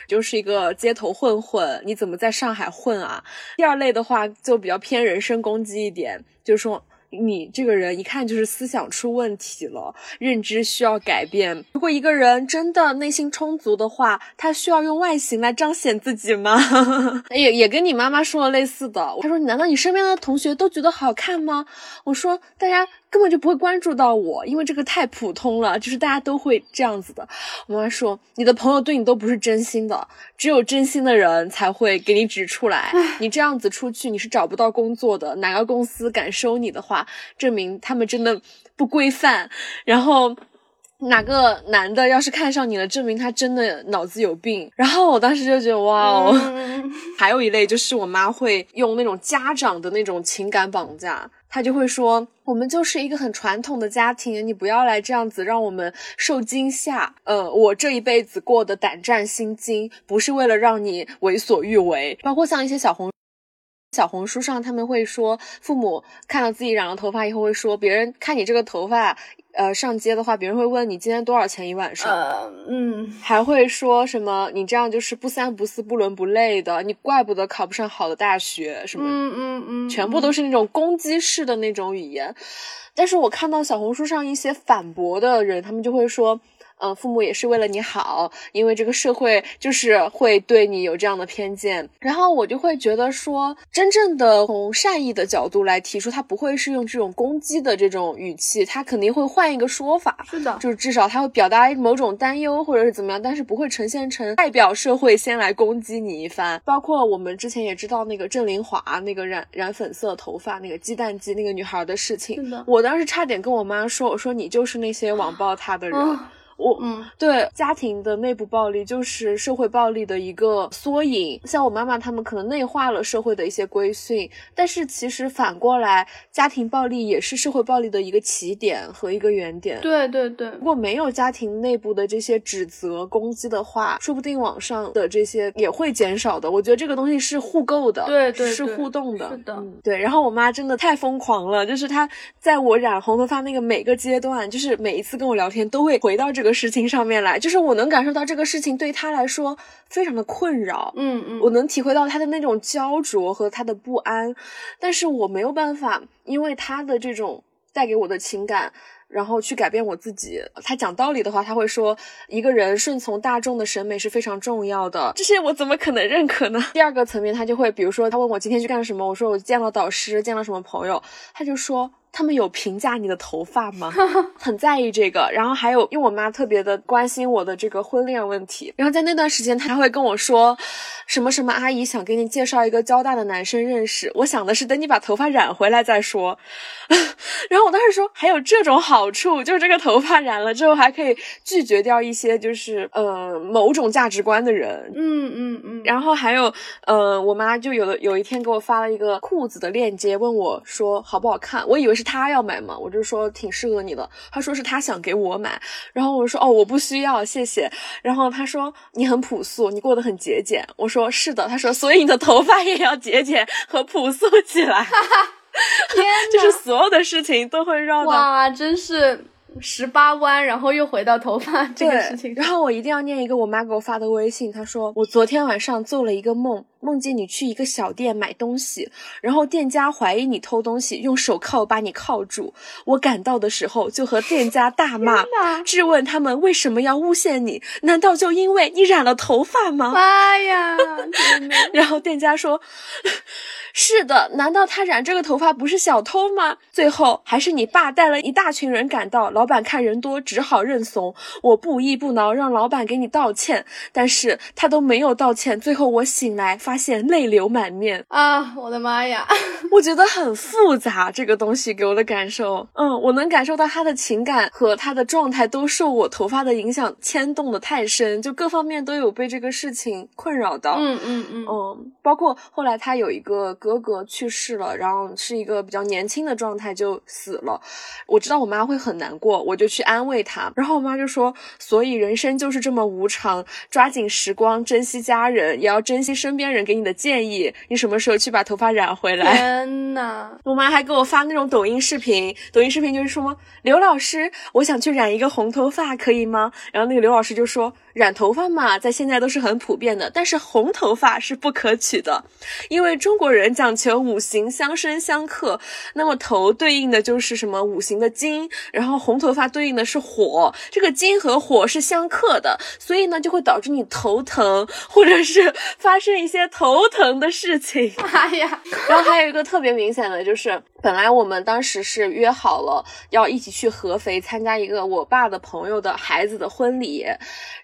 就是一个街头混混，你怎么在上海混啊？第二类的话就比较偏人身攻击一点，就是说。你这个人一看就是思想出问题了，认知需要改变。如果一个人真的内心充足的话，他需要用外形来彰显自己吗？也也跟你妈妈说了类似的。她说：“难道你身边的同学都觉得好看吗？”我说：“大家根本就不会关注到我，因为这个太普通了，就是大家都会这样子的。”我妈说：“你的朋友对你都不是真心的，只有真心的人才会给你指出来。你这样子出去，你是找不到工作的。哪个公司敢收你的话？”证明他们真的不规范，然后哪个男的要是看上你了，证明他真的脑子有病。然后我当时就觉得哇哦，还有一类就是我妈会用那种家长的那种情感绑架，他就会说我们就是一个很传统的家庭，你不要来这样子让我们受惊吓。呃，我这一辈子过得胆战心惊，不是为了让你为所欲为。包括像一些小红。小红书上他们会说，父母看到自己染了头发以后会说，别人看你这个头发，呃上街的话，别人会问你今天多少钱一晚上，呃，嗯，还会说什么你这样就是不三不四不伦不类的，你怪不得考不上好的大学什么，嗯嗯嗯，全部都是那种攻击式的那种语言。但是我看到小红书上一些反驳的人，他们就会说。嗯，父母也是为了你好，因为这个社会就是会对你有这样的偏见。然后我就会觉得说，真正的从善意的角度来提出，他不会是用这种攻击的这种语气，他肯定会换一个说法。是的，就是至少他会表达某种担忧或者是怎么样，但是不会呈现成代表社会先来攻击你一番。包括我们之前也知道那个郑林华那个染染粉色头发那个鸡蛋鸡那个女孩的事情，是的，我当时差点跟我妈说，我说你就是那些网暴她的人。我嗯，对家庭的内部暴力就是社会暴力的一个缩影。像我妈妈他们可能内化了社会的一些规训，但是其实反过来，家庭暴力也是社会暴力的一个起点和一个原点。对对对，如果没有家庭内部的这些指责攻击的话，说不定网上的这些也会减少的。我觉得这个东西是互构的，对对，是互动的，是的，对。然后我妈真的太疯狂了，就是她在我染红头发那个每个阶段，就是每一次跟我聊天都会回到这个事情上面来，就是我能感受到这个事情对他来说非常的困扰，嗯嗯，我能体会到他的那种焦灼和他的不安，但是我没有办法，因为他的这种带给我的情感。然后去改变我自己。他讲道理的话，他会说一个人顺从大众的审美是非常重要的。这些我怎么可能认可呢？第二个层面，他就会比如说，他问我今天去干什么，我说我见了导师，见了什么朋友，他就说。他们有评价你的头发吗？很在意这个。然后还有，因为我妈特别的关心我的这个婚恋问题。然后在那段时间，她会跟我说，什么什么阿姨想给你介绍一个交大的男生认识。我想的是等你把头发染回来再说。然后我当时说，还有这种好处，就是这个头发染了之后还可以拒绝掉一些就是呃某种价值观的人。嗯嗯嗯。然后还有，呃，我妈就有的有一天给我发了一个裤子的链接，问我说好不好看。我以为是他要买嘛，我就说挺适合你的。他说是他想给我买，然后我说哦我不需要谢谢。然后他说你很朴素，你过得很节俭。我说是的。他说所以你的头发也要节俭和朴素起来。天，就是所有的事情都会绕到哇，真是十八弯，然后又回到头发这个事情。然后我一定要念一个我妈给我发的微信，她说我昨天晚上做了一个梦，梦见你去一个小店买东西，然后店家怀疑你偷东西，用手铐把你铐住。我赶到的时候就和店家大骂，质问他们为什么要诬陷你？难道就因为你染了头发吗？妈呀！然后店家说。是的，难道他染这个头发不是小偷吗？最后还是你爸带了一大群人赶到，老板看人多，只好认怂。我不依不挠，让老板给你道歉，但是他都没有道歉。最后我醒来，发现泪流满面啊！我的妈呀，我觉得很复杂，这个东西给我的感受，嗯，我能感受到他的情感和他的状态都受我头发的影响牵动的太深，就各方面都有被这个事情困扰到。嗯嗯嗯嗯，包括后来他有一个。哥哥去世了，然后是一个比较年轻的状态就死了。我知道我妈会很难过，我就去安慰她。然后我妈就说：“所以人生就是这么无常，抓紧时光，珍惜家人，也要珍惜身边人给你的建议。你什么时候去把头发染回来？”天呐，我妈还给我发那种抖音视频，抖音视频就是说：“刘老师，我想去染一个红头发，可以吗？”然后那个刘老师就说。染头发嘛，在现在都是很普遍的，但是红头发是不可取的，因为中国人讲求五行相生相克。那么头对应的就是什么五行的金，然后红头发对应的是火，这个金和火是相克的，所以呢就会导致你头疼，或者是发生一些头疼的事情。哎呀，然后还有一个特别明显的就是，本来我们当时是约好了要一起去合肥参加一个我爸的朋友的孩子的婚礼，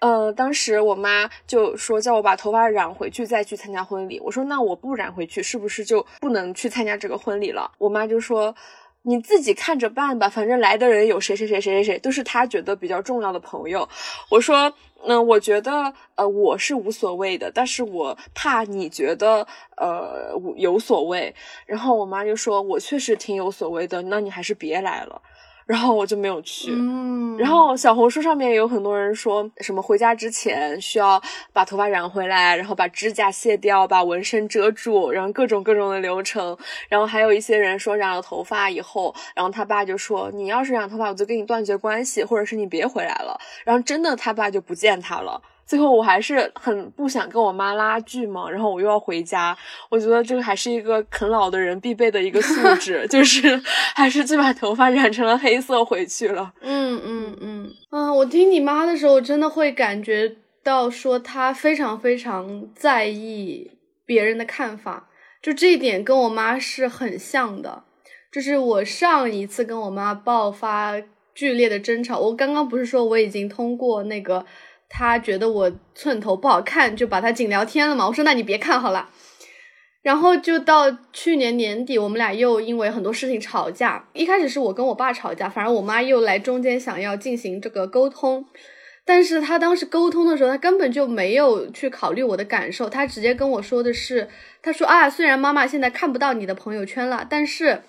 呃。当时我妈就说叫我把头发染回去再去参加婚礼。我说那我不染回去是不是就不能去参加这个婚礼了？我妈就说你自己看着办吧，反正来的人有谁谁谁谁谁谁都是她觉得比较重要的朋友。我说嗯，我觉得呃我是无所谓的，但是我怕你觉得呃有所谓。然后我妈就说我确实挺有所谓的，那你还是别来了。然后我就没有去。嗯，然后小红书上面有很多人说什么回家之前需要把头发染回来，然后把指甲卸掉，把纹身遮住，然后各种各种的流程。然后还有一些人说染了头发以后，然后他爸就说你要是染头发，我就跟你断绝关系，或者是你别回来了。然后真的他爸就不见他了。最后我还是很不想跟我妈拉锯嘛，然后我又要回家，我觉得这个还是一个啃老的人必备的一个素质，就是还是去把头发染成了黑色回去了。嗯嗯嗯嗯，我听你妈的时候，真的会感觉到说她非常非常在意别人的看法，就这一点跟我妈是很像的。就是我上一次跟我妈爆发剧烈的争吵，我刚刚不是说我已经通过那个。他觉得我寸头不好看，就把他仅聊天了嘛。我说那你别看好了。然后就到去年年底，我们俩又因为很多事情吵架。一开始是我跟我爸吵架，反正我妈又来中间想要进行这个沟通。但是他当时沟通的时候，他根本就没有去考虑我的感受，他直接跟我说的是，他说啊，虽然妈妈现在看不到你的朋友圈了，但是。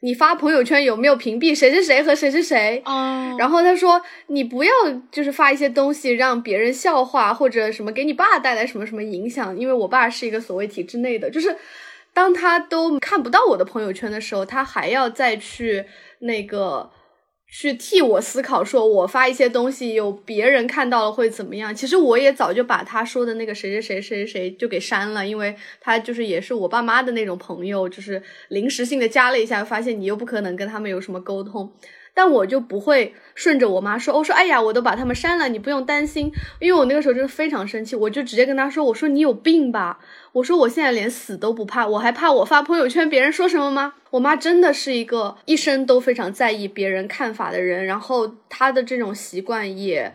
你发朋友圈有没有屏蔽谁谁谁和谁谁谁？哦，然后他说你不要就是发一些东西让别人笑话或者什么给你爸带来什么什么影响，因为我爸是一个所谓体制内的，就是当他都看不到我的朋友圈的时候，他还要再去那个。去替我思考，说我发一些东西有别人看到了会怎么样？其实我也早就把他说的那个谁谁谁谁谁就给删了，因为他就是也是我爸妈的那种朋友，就是临时性的加了一下，发现你又不可能跟他们有什么沟通。但我就不会顺着我妈说，我说哎呀，我都把他们删了，你不用担心。因为我那个时候真的非常生气，我就直接跟他说，我说你有病吧，我说我现在连死都不怕，我还怕我发朋友圈别人说什么吗？我妈真的是一个一生都非常在意别人看法的人，然后她的这种习惯也，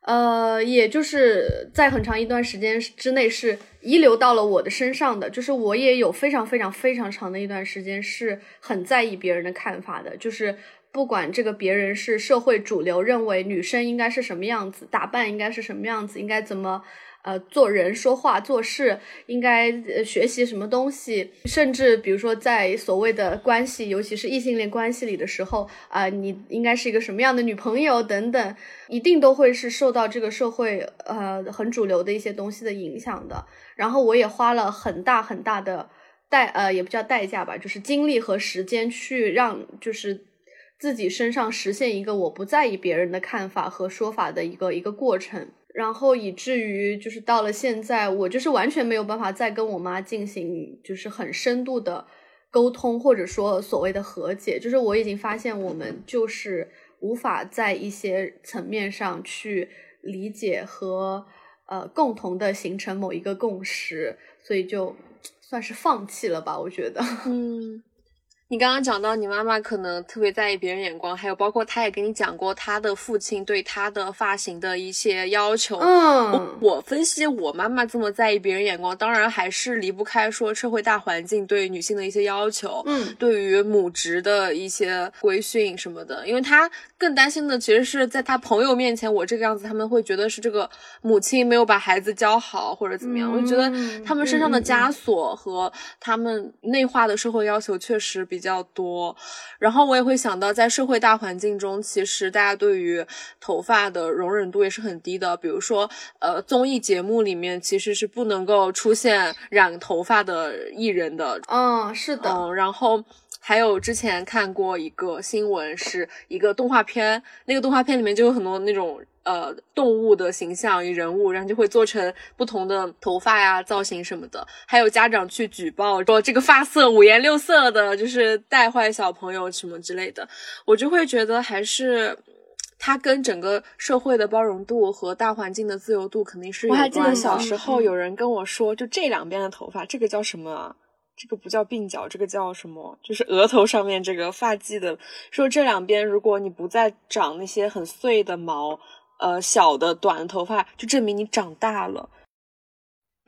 呃，也就是在很长一段时间之内是遗留到了我的身上的，就是我也有非常非常非常长的一段时间是很在意别人的看法的，就是。不管这个别人是社会主流认为女生应该是什么样子，打扮应该是什么样子，应该怎么呃做人、说话、做事，应该学习什么东西，甚至比如说在所谓的关系，尤其是异性恋关系里的时候啊，你应该是一个什么样的女朋友等等，一定都会是受到这个社会呃很主流的一些东西的影响的。然后我也花了很大很大的代呃也不叫代价吧，就是精力和时间去让就是。自己身上实现一个我不在意别人的看法和说法的一个一个过程，然后以至于就是到了现在，我就是完全没有办法再跟我妈进行就是很深度的沟通，或者说所谓的和解，就是我已经发现我们就是无法在一些层面上去理解和呃共同的形成某一个共识，所以就算是放弃了吧，我觉得，嗯。你刚刚讲到你妈妈可能特别在意别人眼光，还有包括她也跟你讲过她的父亲对她的发型的一些要求。嗯，我分析我妈妈这么在意别人眼光，当然还是离不开说社会大环境对女性的一些要求。嗯，对于母职的一些规训什么的，因为她更担心的其实是在她朋友面前我这个样子，他们会觉得是这个母亲没有把孩子教好或者怎么样。我就觉得他们身上的枷锁和他们内化的社会要求确实比。比较多，然后我也会想到，在社会大环境中，其实大家对于头发的容忍度也是很低的。比如说，呃，综艺节目里面其实是不能够出现染头发的艺人的。嗯，是的。嗯，然后还有之前看过一个新闻，是一个动画片，那个动画片里面就有很多那种。呃，动物的形象与人物，然后就会做成不同的头发呀、造型什么的。还有家长去举报说这个发色五颜六色的，就是带坏小朋友什么之类的。我就会觉得，还是它跟整个社会的包容度和大环境的自由度肯定是有关。我还记得小时候有人跟我说，就这两边的头发，这个叫什么？这个不叫鬓角，这个叫什么？就是额头上面这个发髻的。说这两边，如果你不再长那些很碎的毛。呃，小的短的头发就证明你长大了。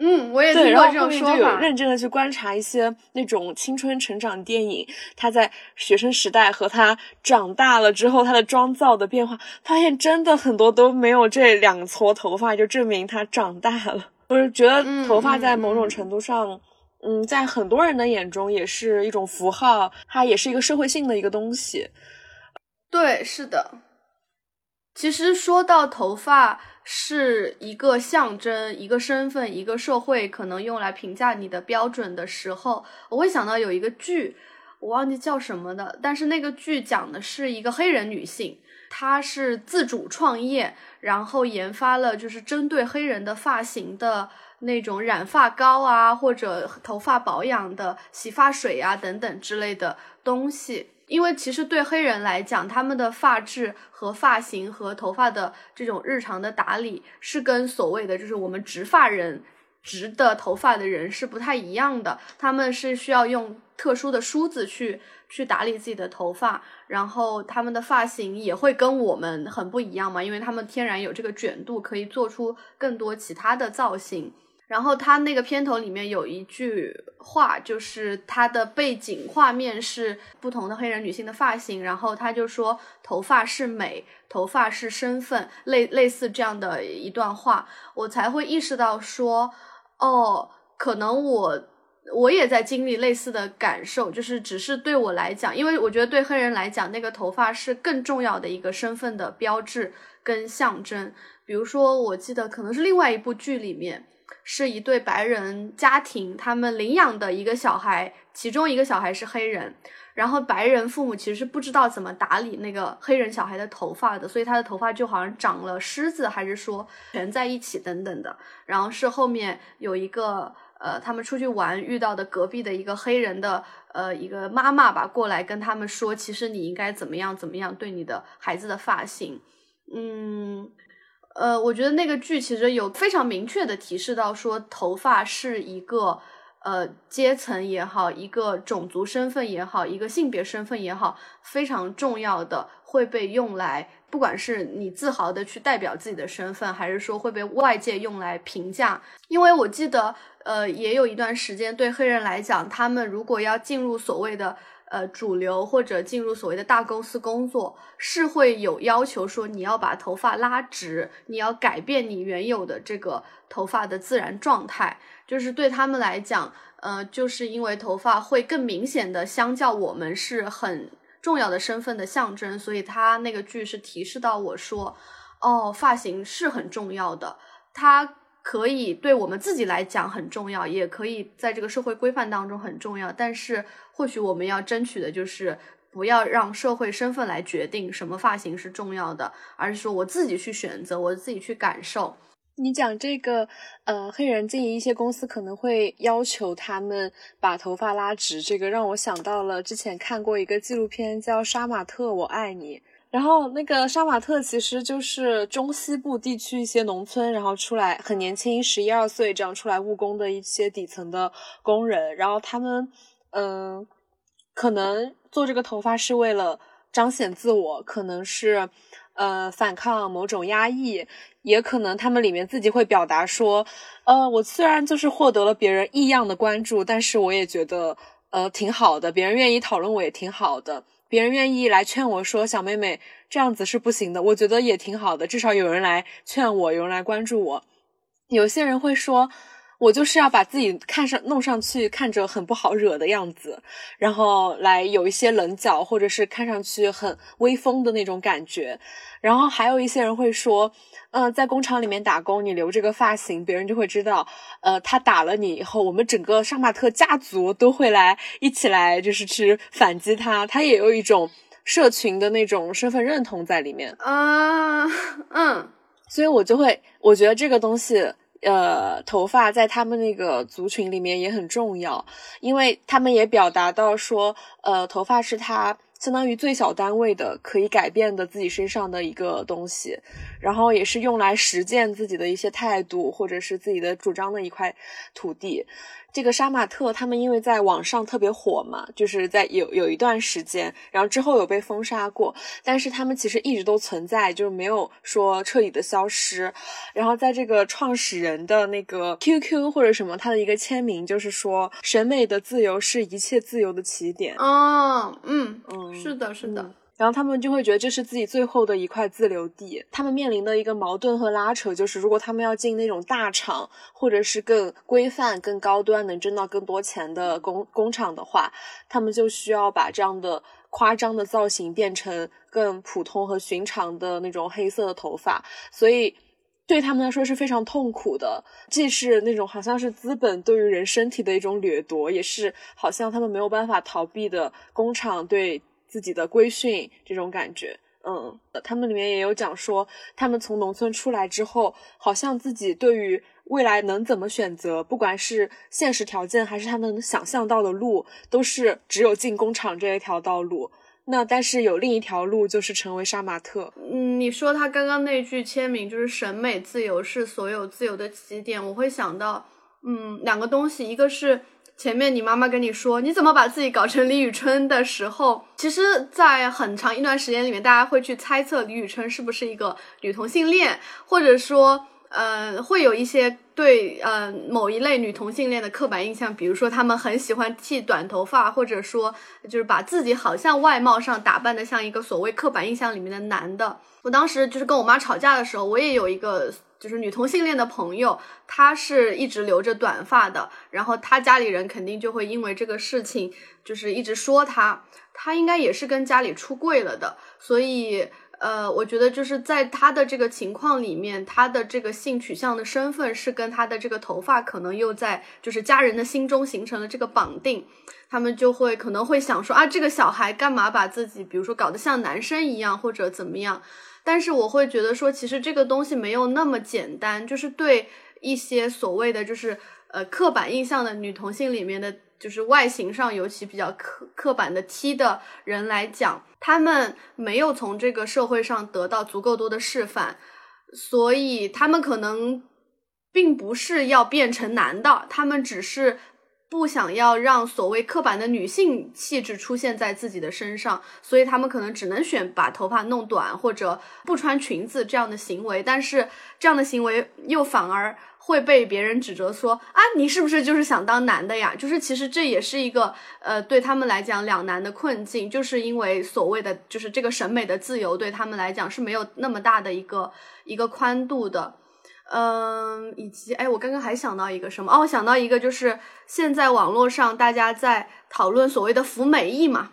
嗯，我也听过这种说法。认真的去观察一些那种青春成长电影，他在学生时代和他长大了之后，他的妆造的变化，发现真的很多都没有这两撮头发，就证明他长大了。我是觉得头发在某种程度上，嗯，在很多人的眼中也是一种符号，它也是一个社会性的一个东西。对，是的。其实说到头发是一个象征、一个身份、一个社会可能用来评价你的标准的时候，我会想到有一个剧，我忘记叫什么的，但是那个剧讲的是一个黑人女性，她是自主创业，然后研发了就是针对黑人的发型的那种染发膏啊，或者头发保养的洗发水啊等等之类的东西。因为其实对黑人来讲，他们的发质和发型和头发的这种日常的打理，是跟所谓的就是我们直发人、直的头发的人是不太一样的。他们是需要用特殊的梳子去去打理自己的头发，然后他们的发型也会跟我们很不一样嘛，因为他们天然有这个卷度，可以做出更多其他的造型。然后他那个片头里面有一句话，就是他的背景画面是不同的黑人女性的发型，然后他就说头发是美，头发是身份，类类似这样的一段话，我才会意识到说，哦，可能我我也在经历类似的感受，就是只是对我来讲，因为我觉得对黑人来讲，那个头发是更重要的一个身份的标志跟象征。比如说，我记得可能是另外一部剧里面。是一对白人家庭，他们领养的一个小孩，其中一个小孩是黑人，然后白人父母其实是不知道怎么打理那个黑人小孩的头发的，所以他的头发就好像长了虱子，还是说全在一起等等的。然后是后面有一个呃，他们出去玩遇到的隔壁的一个黑人的呃一个妈妈吧，过来跟他们说，其实你应该怎么样怎么样对你的孩子的发型，嗯。呃，我觉得那个剧其实有非常明确的提示到，说头发是一个呃阶层也好，一个种族身份也好，一个性别身份也好，非常重要的会被用来，不管是你自豪的去代表自己的身份，还是说会被外界用来评价。因为我记得，呃，也有一段时间对黑人来讲，他们如果要进入所谓的。呃，主流或者进入所谓的大公司工作，是会有要求说你要把头发拉直，你要改变你原有的这个头发的自然状态。就是对他们来讲，呃，就是因为头发会更明显的相较我们是很重要的身份的象征，所以他那个剧是提示到我说，哦，发型是很重要的，他可以对我们自己来讲很重要，也可以在这个社会规范当中很重要，但是。或许我们要争取的就是不要让社会身份来决定什么发型是重要的，而是说我自己去选择，我自己去感受。你讲这个，呃，黑人经营一些公司可能会要求他们把头发拉直，这个让我想到了之前看过一个纪录片叫《杀马特我爱你》，然后那个杀马特其实就是中西部地区一些农村，然后出来很年轻，十一二岁这样出来务工的一些底层的工人，然后他们。嗯，可能做这个头发是为了彰显自我，可能是呃反抗某种压抑，也可能他们里面自己会表达说，呃，我虽然就是获得了别人异样的关注，但是我也觉得呃挺好的，别人愿意讨论我也挺好的，别人愿意来劝我说小妹妹这样子是不行的，我觉得也挺好的，至少有人来劝我，有人来关注我。有些人会说。我就是要把自己看上弄上去，看着很不好惹的样子，然后来有一些棱角，或者是看上去很威风的那种感觉。然后还有一些人会说，嗯，在工厂里面打工，你留这个发型，别人就会知道，呃，他打了你以后，我们整个杀马特家族都会来一起来，就是去反击他。他也有一种社群的那种身份认同在里面。啊，嗯，所以我就会，我觉得这个东西。呃，头发在他们那个族群里面也很重要，因为他们也表达到说，呃，头发是他相当于最小单位的可以改变的自己身上的一个东西，然后也是用来实践自己的一些态度或者是自己的主张的一块土地。这个杀马特他们因为在网上特别火嘛，就是在有有一段时间，然后之后有被封杀过，但是他们其实一直都存在，就是没有说彻底的消失。然后在这个创始人的那个 QQ 或者什么，他的一个签名就是说，审美的自由是一切自由的起点。哦，嗯嗯，是的，是的。然后他们就会觉得这是自己最后的一块自留地。他们面临的一个矛盾和拉扯就是，如果他们要进那种大厂，或者是更规范、更高端、能挣到更多钱的工工厂的话，他们就需要把这样的夸张的造型变成更普通和寻常的那种黑色的头发，所以对他们来说是非常痛苦的，既是那种好像是资本对于人身体的一种掠夺，也是好像他们没有办法逃避的工厂对自己的规训这种感觉。嗯，他们里面也有讲说，他们从农村出来之后，好像自己对于未来能怎么选择，不管是现实条件还是他们想象到的路，都是只有进工厂这一条道路。那但是有另一条路，就是成为杀马特。嗯，你说他刚刚那句签名就是“审美自由是所有自由的起点”，我会想到，嗯，两个东西，一个是。前面你妈妈跟你说你怎么把自己搞成李宇春的时候，其实，在很长一段时间里面，大家会去猜测李宇春是不是一个女同性恋，或者说，呃，会有一些对呃某一类女同性恋的刻板印象，比如说他们很喜欢剃短头发，或者说就是把自己好像外貌上打扮的像一个所谓刻板印象里面的男的。我当时就是跟我妈吵架的时候，我也有一个。就是女同性恋的朋友，她是一直留着短发的，然后她家里人肯定就会因为这个事情，就是一直说她，她应该也是跟家里出柜了的，所以，呃，我觉得就是在她的这个情况里面，她的这个性取向的身份是跟她的这个头发可能又在就是家人的心中形成了这个绑定，他们就会可能会想说啊，这个小孩干嘛把自己比如说搞得像男生一样，或者怎么样。但是我会觉得说，其实这个东西没有那么简单，就是对一些所谓的就是呃刻板印象的女同性里面的，就是外形上尤其比较刻刻板的 T 的人来讲，他们没有从这个社会上得到足够多的示范，所以他们可能并不是要变成男的，他们只是。不想要让所谓刻板的女性气质出现在自己的身上，所以他们可能只能选把头发弄短或者不穿裙子这样的行为。但是这样的行为又反而会被别人指责说啊，你是不是就是想当男的呀？就是其实这也是一个呃对他们来讲两难的困境，就是因为所谓的就是这个审美的自由对他们来讲是没有那么大的一个一个宽度的。嗯，以及哎，我刚刚还想到一个什么哦，想到一个就是现在网络上大家在讨论所谓的“服美役”嘛，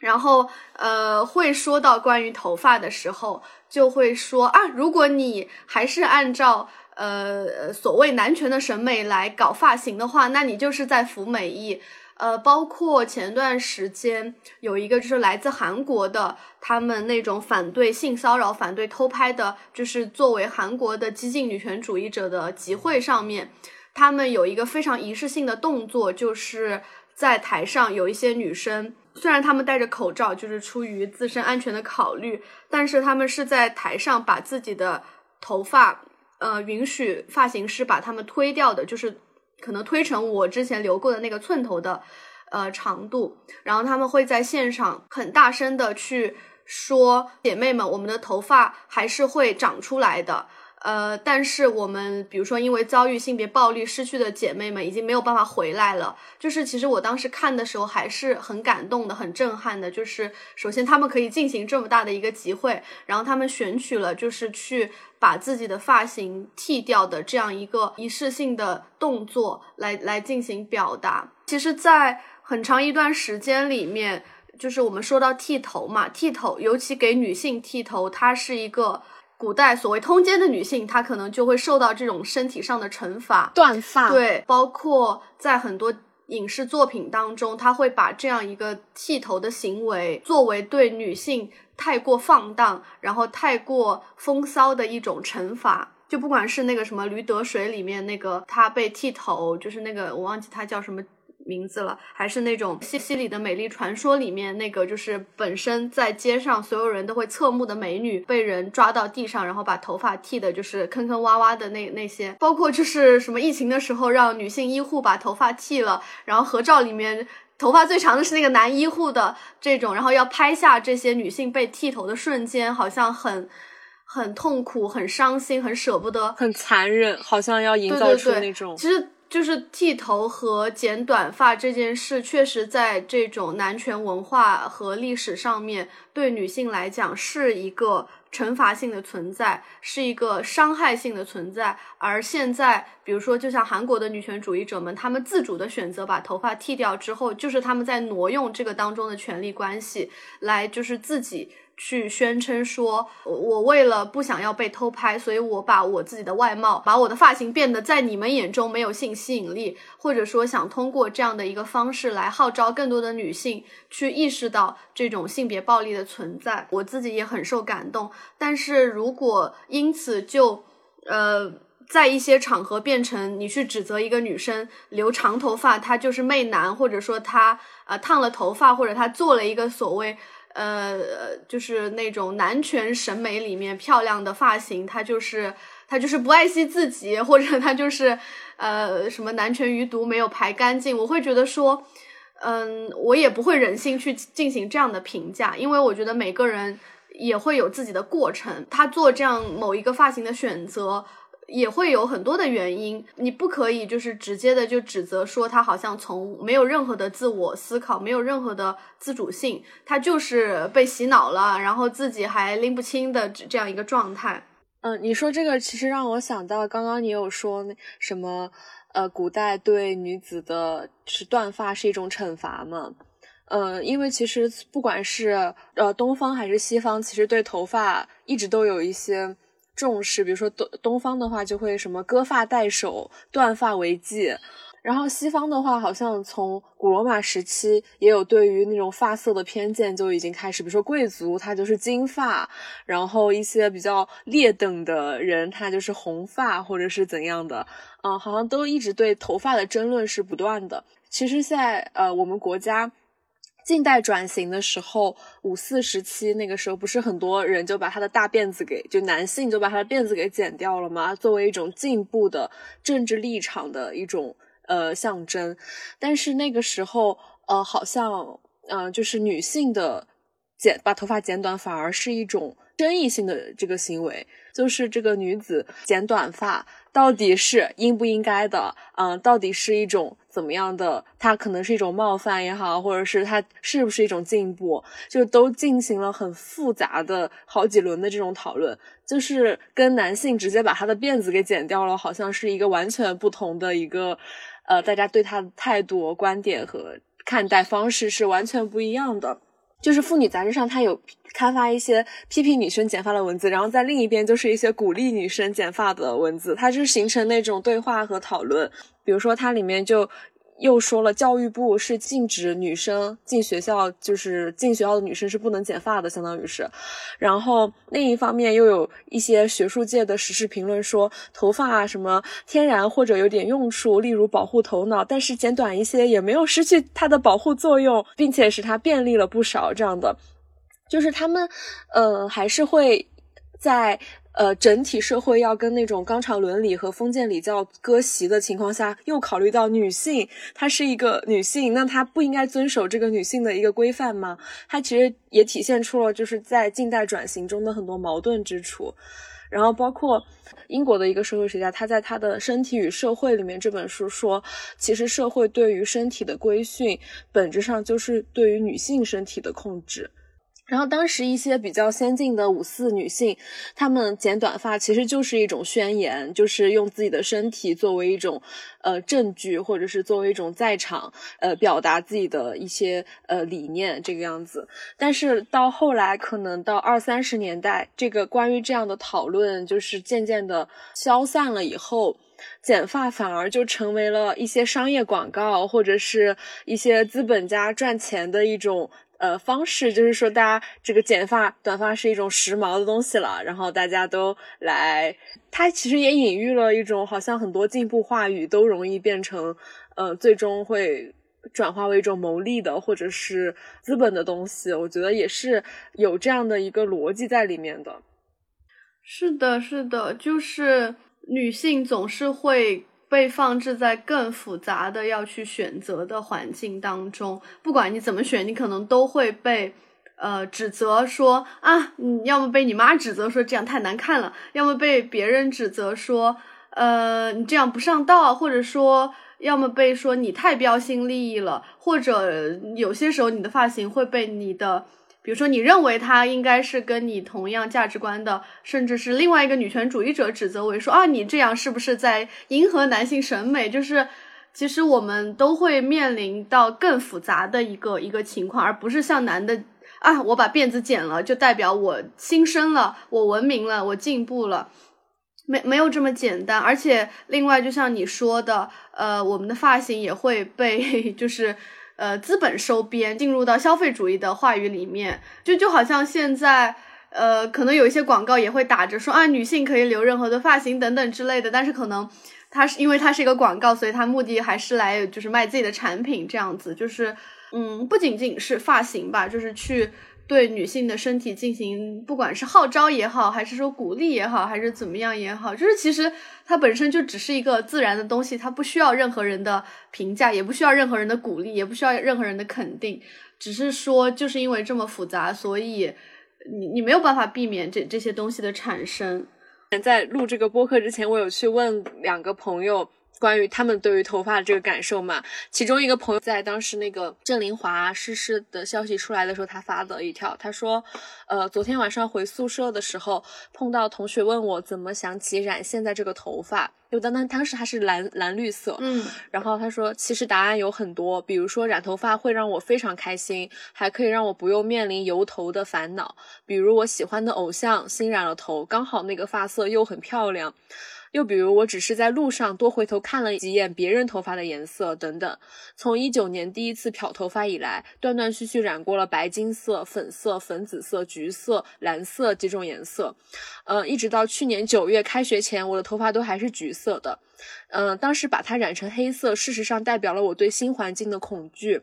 然后呃会说到关于头发的时候，就会说啊，如果你还是按照呃所谓男权的审美来搞发型的话，那你就是在服美役。呃，包括前段时间有一个就是来自韩国的，他们那种反对性骚扰、反对偷拍的，就是作为韩国的激进女权主义者的集会上面，他们有一个非常仪式性的动作，就是在台上有一些女生，虽然她们戴着口罩，就是出于自身安全的考虑，但是他们是在台上把自己的头发，呃，允许发型师把他们推掉的，就是。可能推成我之前留过的那个寸头的，呃长度，然后他们会在现场很大声的去说：“姐妹们，我们的头发还是会长出来的。”呃，但是我们比如说因为遭遇性别暴力失去的姐妹们已经没有办法回来了。就是其实我当时看的时候还是很感动的，很震撼的。就是首先他们可以进行这么大的一个集会，然后他们选取了就是去。把自己的发型剃掉的这样一个仪式性的动作来来进行表达。其实，在很长一段时间里面，就是我们说到剃头嘛，剃头，尤其给女性剃头，它是一个古代所谓通奸的女性，她可能就会受到这种身体上的惩罚，断发。对，包括在很多影视作品当中，他会把这样一个剃头的行为作为对女性。太过放荡，然后太过风骚的一种惩罚，就不管是那个什么《驴得水》里面那个他被剃头，就是那个我忘记他叫什么名字了，还是那种《西西里的美丽传说》里面那个就是本身在街上所有人都会侧目的美女，被人抓到地上，然后把头发剃的就是坑坑洼洼的那那些，包括就是什么疫情的时候让女性医护把头发剃了，然后合照里面。头发最长的是那个男医护的这种，然后要拍下这些女性被剃头的瞬间，好像很很痛苦、很伤心、很舍不得、很残忍，好像要营造出那种。其实就是剃头和剪短发这件事，确实在这种男权文化和历史上面，对女性来讲是一个惩罚性的存在，是一个伤害性的存在。而现在，比如说，就像韩国的女权主义者们，他们自主的选择把头发剃掉之后，就是他们在挪用这个当中的权力关系，来就是自己。去宣称说，我为了不想要被偷拍，所以我把我自己的外貌，把我的发型变得在你们眼中没有性吸引力，或者说想通过这样的一个方式来号召更多的女性去意识到这种性别暴力的存在。我自己也很受感动。但是如果因此就，呃，在一些场合变成你去指责一个女生留长头发，她就是媚男，或者说她呃烫了头发，或者她做了一个所谓。呃，就是那种男权审美里面漂亮的发型，他就是他就是不爱惜自己，或者他就是呃什么男权余毒没有排干净。我会觉得说，嗯，我也不会忍心去进行这样的评价，因为我觉得每个人也会有自己的过程，他做这样某一个发型的选择。也会有很多的原因，你不可以就是直接的就指责说他好像从没有任何的自我思考，没有任何的自主性，他就是被洗脑了，然后自己还拎不清的这样一个状态。嗯，你说这个其实让我想到刚刚你有说那什么，呃，古代对女子的是断发是一种惩罚嘛？嗯，因为其实不管是呃东方还是西方，其实对头发一直都有一些。重视，比如说东东方的话，就会什么割发代首、断发为祭，然后西方的话，好像从古罗马时期也有对于那种发色的偏见就已经开始，比如说贵族他就是金发，然后一些比较劣等的人他就是红发或者是怎样的，嗯，好像都一直对头发的争论是不断的。其实，在呃我们国家。近代转型的时候，五四时期那个时候，不是很多人就把他的大辫子给，就男性就把他的辫子给剪掉了吗？作为一种进步的政治立场的一种呃象征。但是那个时候，呃，好像，嗯，就是女性的剪把头发剪短，反而是一种争议性的这个行为，就是这个女子剪短发到底是应不应该的？嗯，到底是一种。怎么样的？它可能是一种冒犯也好，或者是它是不是一种进步，就都进行了很复杂的好几轮的这种讨论。就是跟男性直接把他的辫子给剪掉了，好像是一个完全不同的一个，呃，大家对他的态度、观点和看待方式是完全不一样的。就是妇女杂志上，它有开发一些批评女生剪发的文字，然后在另一边就是一些鼓励女生剪发的文字，它就是形成那种对话和讨论。比如说，它里面就又说了，教育部是禁止女生进学校，就是进学校的女生是不能剪发的，相当于是。然后另一方面，又有一些学术界的时事评论说，头发啊什么天然或者有点用处，例如保护头脑，但是剪短一些也没有失去它的保护作用，并且使它便利了不少。这样的，就是他们，呃，还是会在。呃，整体社会要跟那种纲常伦理和封建礼教割席的情况下，又考虑到女性，她是一个女性，那她不应该遵守这个女性的一个规范吗？它其实也体现出了就是在近代转型中的很多矛盾之处。然后包括英国的一个社会学家，他在他的《身体与社会》里面这本书说，其实社会对于身体的规训，本质上就是对于女性身体的控制。然后当时一些比较先进的五四女性，她们剪短发其实就是一种宣言，就是用自己的身体作为一种呃证据，或者是作为一种在场呃表达自己的一些呃理念这个样子。但是到后来，可能到二三十年代，这个关于这样的讨论就是渐渐的消散了以后，剪发反而就成为了一些商业广告或者是一些资本家赚钱的一种。呃，方式就是说，大家这个剪发、短发是一种时髦的东西了，然后大家都来。它其实也隐喻了一种，好像很多进步话语都容易变成，呃，最终会转化为一种牟利的或者是资本的东西。我觉得也是有这样的一个逻辑在里面的。是的，是的，就是女性总是会。被放置在更复杂的要去选择的环境当中，不管你怎么选，你可能都会被呃指责说啊，你要么被你妈指责说这样太难看了，要么被别人指责说呃你这样不上道，或者说要么被说你太标新立异了，或者有些时候你的发型会被你的。比如说你认为他应该是跟你同样价值观的，甚至是另外一个女权主义者指责为说啊，你这样是不是在迎合男性审美？就是其实我们都会面临到更复杂的一个一个情况，而不是像男的啊，我把辫子剪了就代表我新生了，我文明了，我进步了。没没有这么简单，而且另外，就像你说的，呃，我们的发型也会被 就是呃资本收编，进入到消费主义的话语里面，就就好像现在呃，可能有一些广告也会打着说啊，女性可以留任何的发型等等之类的，但是可能它是因为它是一个广告，所以它目的还是来就是卖自己的产品这样子，就是嗯，不仅仅是发型吧，就是去。对女性的身体进行，不管是号召也好，还是说鼓励也好，还是怎么样也好，就是其实它本身就只是一个自然的东西，它不需要任何人的评价，也不需要任何人的鼓励，也不需要任何人的肯定，只是说就是因为这么复杂，所以你你没有办法避免这这些东西的产生。在录这个播客之前，我有去问两个朋友。关于他们对于头发的这个感受嘛，其中一个朋友在当时那个郑林华逝世的消息出来的时候，他发的一条，他说，呃，昨天晚上回宿舍的时候，碰到同学问我怎么想起染现在这个头发，就当当当时它是蓝蓝绿色，嗯，然后他说，其实答案有很多，比如说染头发会让我非常开心，还可以让我不用面临油头的烦恼，比如我喜欢的偶像新染了头，刚好那个发色又很漂亮。又比如，我只是在路上多回头看了几眼别人头发的颜色等等。从一九年第一次漂头发以来，断断续续染过了白金色、粉色、粉紫色、橘色、蓝色几种颜色。嗯，一直到去年九月开学前，我的头发都还是橘色的。嗯，当时把它染成黑色，事实上代表了我对新环境的恐惧，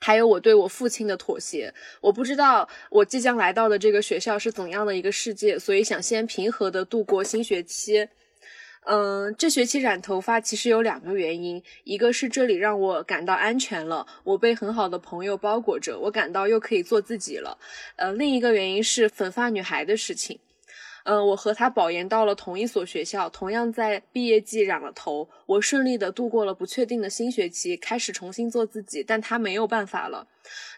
还有我对我父亲的妥协。我不知道我即将来到的这个学校是怎样的一个世界，所以想先平和的度过新学期。嗯，这学期染头发其实有两个原因，一个是这里让我感到安全了，我被很好的朋友包裹着，我感到又可以做自己了。呃，另一个原因是粉发女孩的事情。嗯，我和她保研到了同一所学校，同样在毕业季染了头，我顺利的度过了不确定的新学期，开始重新做自己，但她没有办法了。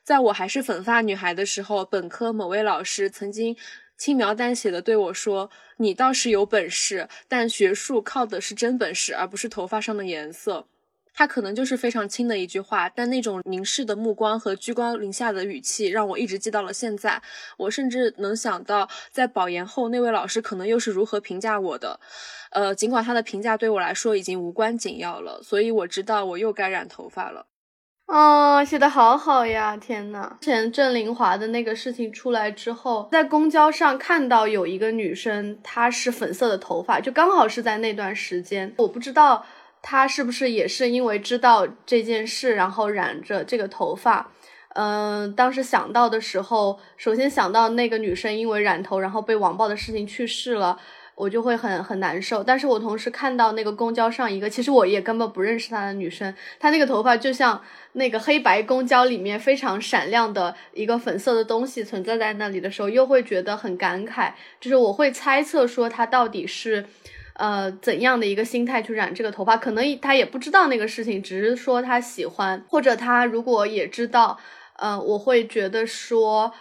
在我还是粉发女孩的时候，本科某位老师曾经。轻描淡写的对我说：“你倒是有本事，但学术靠的是真本事，而不是头发上的颜色。”他可能就是非常轻的一句话，但那种凝视的目光和居高临下的语气，让我一直记到了现在。我甚至能想到，在保研后那位老师可能又是如何评价我的。呃，尽管他的评价对我来说已经无关紧要了，所以我知道我又该染头发了。哦，写的好好呀！天呐，之前郑林华的那个事情出来之后，在公交上看到有一个女生，她是粉色的头发，就刚好是在那段时间。我不知道她是不是也是因为知道这件事，然后染着这个头发。嗯，当时想到的时候，首先想到那个女生因为染头，然后被网暴的事情去世了。我就会很很难受，但是我同时看到那个公交上一个，其实我也根本不认识她的女生，她那个头发就像那个黑白公交里面非常闪亮的一个粉色的东西存在在那里的时候，又会觉得很感慨，就是我会猜测说她到底是，呃怎样的一个心态去染这个头发，可能她也不知道那个事情，只是说她喜欢，或者她如果也知道，呃我会觉得说。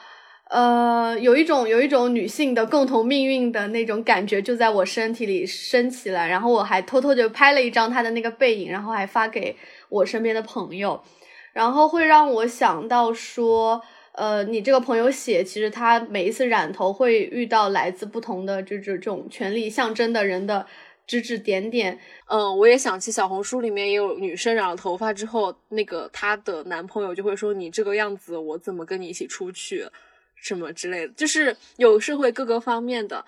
呃，有一种有一种女性的共同命运的那种感觉，就在我身体里升起来。然后我还偷偷就拍了一张她的那个背影，然后还发给我身边的朋友，然后会让我想到说，呃，你这个朋友写，其实他每一次染头会遇到来自不同的这这种权力象征的人的指指点点。嗯，我也想起小红书里面也有女生染了头发之后，那个她的男朋友就会说：“你这个样子，我怎么跟你一起出去？”什么之类的，就是有社会各个方面的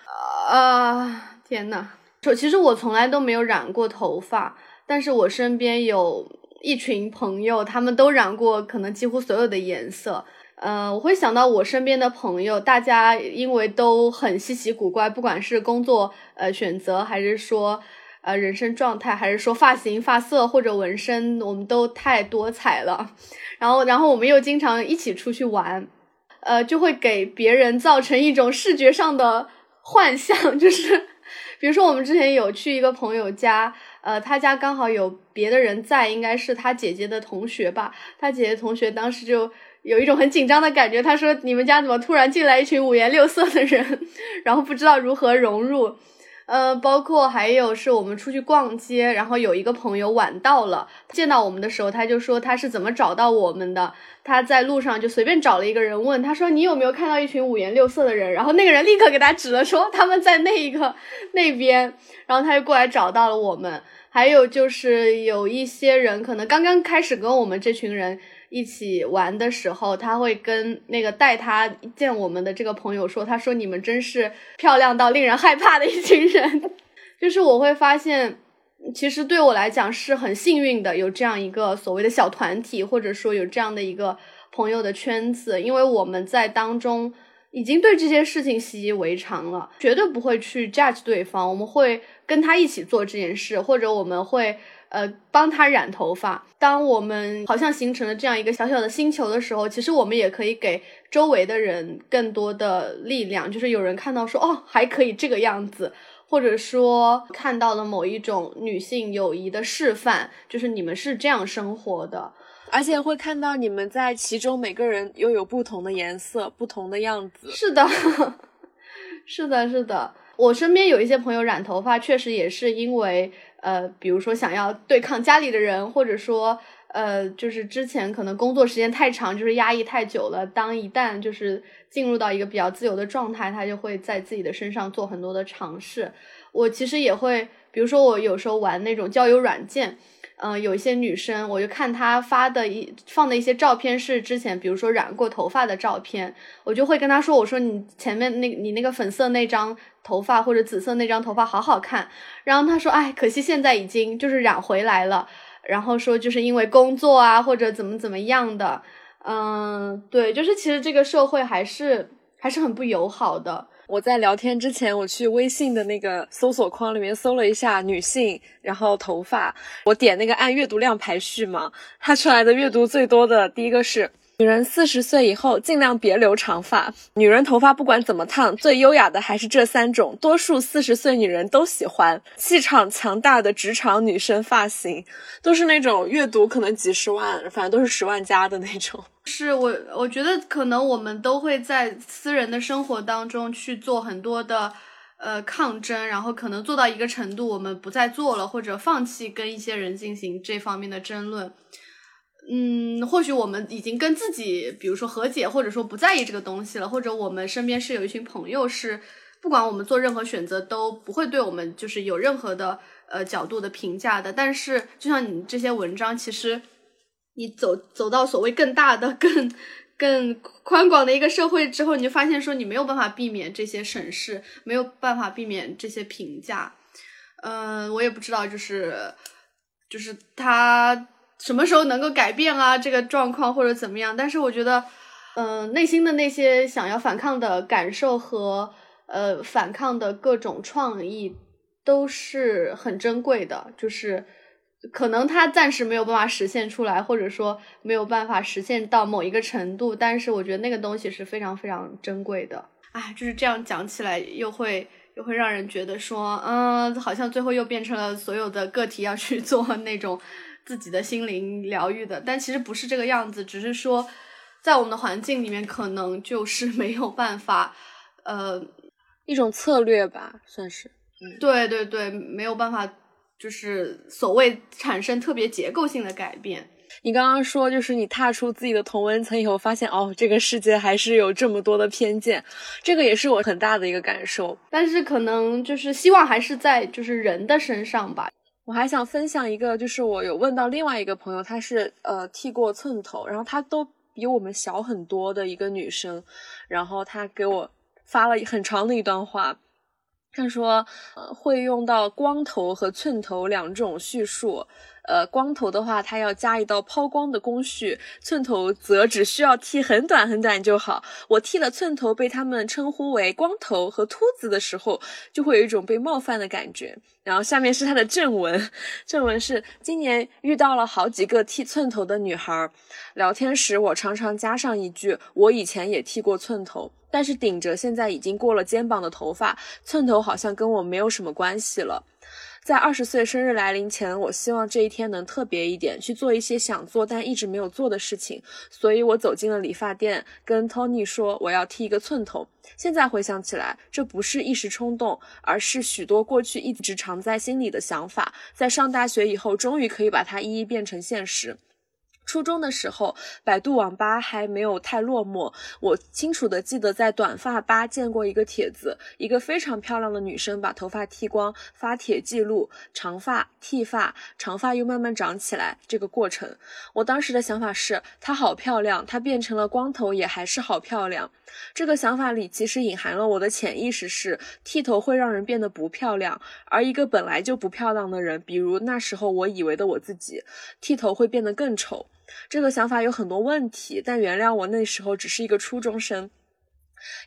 啊！天呐，说其实我从来都没有染过头发，但是我身边有一群朋友，他们都染过，可能几乎所有的颜色。呃，我会想到我身边的朋友，大家因为都很稀奇古怪，不管是工作呃选择，还是说呃人生状态，还是说发型、发色或者纹身，我们都太多彩了。然后，然后我们又经常一起出去玩。呃，就会给别人造成一种视觉上的幻象，就是，比如说我们之前有去一个朋友家，呃，他家刚好有别的人在，应该是他姐姐的同学吧。他姐姐同学当时就有一种很紧张的感觉。他说：“你们家怎么突然进来一群五颜六色的人，然后不知道如何融入。”呃，包括还有是我们出去逛街，然后有一个朋友晚到了，见到我们的时候，他就说他是怎么找到我们的。他在路上就随便找了一个人问，他说你有没有看到一群五颜六色的人？然后那个人立刻给他指了，说他们在那一个那边，然后他就过来找到了我们。还有就是有一些人可能刚刚开始跟我们这群人。一起玩的时候，他会跟那个带他见我们的这个朋友说：“他说你们真是漂亮到令人害怕的一群人。”就是我会发现，其实对我来讲是很幸运的，有这样一个所谓的小团体，或者说有这样的一个朋友的圈子，因为我们在当中已经对这些事情习以为常了，绝对不会去 judge 对方，我们会跟他一起做这件事，或者我们会。呃，帮他染头发。当我们好像形成了这样一个小小的星球的时候，其实我们也可以给周围的人更多的力量。就是有人看到说，哦，还可以这个样子，或者说看到了某一种女性友谊的示范，就是你们是这样生活的，而且会看到你们在其中每个人又有不同的颜色、不同的样子。是的，是的，是的。我身边有一些朋友染头发，确实也是因为。呃，比如说想要对抗家里的人，或者说，呃，就是之前可能工作时间太长，就是压抑太久了。当一旦就是进入到一个比较自由的状态，他就会在自己的身上做很多的尝试。我其实也会，比如说我有时候玩那种交友软件。嗯，有一些女生，我就看她发的一放的一些照片是之前，比如说染过头发的照片，我就会跟她说，我说你前面那你那个粉色那张头发或者紫色那张头发好好看，然后她说，哎，可惜现在已经就是染回来了，然后说就是因为工作啊或者怎么怎么样的，嗯，对，就是其实这个社会还是还是很不友好的。我在聊天之前，我去微信的那个搜索框里面搜了一下女性，然后头发，我点那个按阅读量排序嘛，它出来的阅读最多的第一个是。女人四十岁以后尽量别留长发。女人头发不管怎么烫，最优雅的还是这三种，多数四十岁女人都喜欢。气场强大的职场女生发型，都是那种阅读可能几十万，反正都是十万加的那种。是我，我觉得可能我们都会在私人的生活当中去做很多的呃抗争，然后可能做到一个程度，我们不再做了，或者放弃跟一些人进行这方面的争论。嗯，或许我们已经跟自己，比如说和解，或者说不在意这个东西了，或者我们身边是有一群朋友，是不管我们做任何选择都不会对我们就是有任何的呃角度的评价的。但是，就像你这些文章，其实你走走到所谓更大的、更更宽广的一个社会之后，你就发现说你没有办法避免这些审视，没有办法避免这些评价。嗯，我也不知道，就是就是他。什么时候能够改变啊？这个状况或者怎么样？但是我觉得，嗯，内心的那些想要反抗的感受和呃反抗的各种创意都是很珍贵的。就是可能它暂时没有办法实现出来，或者说没有办法实现到某一个程度，但是我觉得那个东西是非常非常珍贵的。哎，就是这样讲起来，又会又会让人觉得说，嗯，好像最后又变成了所有的个体要去做那种。自己的心灵疗愈的，但其实不是这个样子，只是说，在我们的环境里面，可能就是没有办法，呃，一种策略吧，算是。嗯，对对对，没有办法，就是所谓产生特别结构性的改变。你刚刚说，就是你踏出自己的同温层以后，发现哦，这个世界还是有这么多的偏见，这个也是我很大的一个感受。但是可能就是希望还是在就是人的身上吧。我还想分享一个，就是我有问到另外一个朋友，她是呃剃过寸头，然后她都比我们小很多的一个女生，然后她给我发了很长的一段话，她说会用到光头和寸头两种叙述。呃，光头的话，它要加一道抛光的工序；寸头则只需要剃很短很短就好。我剃了寸头，被他们称呼为光头和秃子的时候，就会有一种被冒犯的感觉。然后下面是他的正文，正文是：今年遇到了好几个剃寸头的女孩，聊天时我常常加上一句：我以前也剃过寸头，但是顶着现在已经过了肩膀的头发，寸头好像跟我没有什么关系了。在二十岁生日来临前，我希望这一天能特别一点，去做一些想做但一直没有做的事情。所以我走进了理发店，跟 Tony 说我要剃一个寸头。现在回想起来，这不是一时冲动，而是许多过去一直藏在心里的想法，在上大学以后，终于可以把它一一变成现实。初中的时候，百度网吧还没有太落寞。我清楚的记得在短发吧见过一个帖子，一个非常漂亮的女生把头发剃光，发帖记录长发剃发，长发又慢慢长起来这个过程。我当时的想法是，她好漂亮，她变成了光头也还是好漂亮。这个想法里其实隐含了我的潜意识是，剃头会让人变得不漂亮，而一个本来就不漂亮的人，比如那时候我以为的我自己，剃头会变得更丑。这个想法有很多问题，但原谅我那时候只是一个初中生。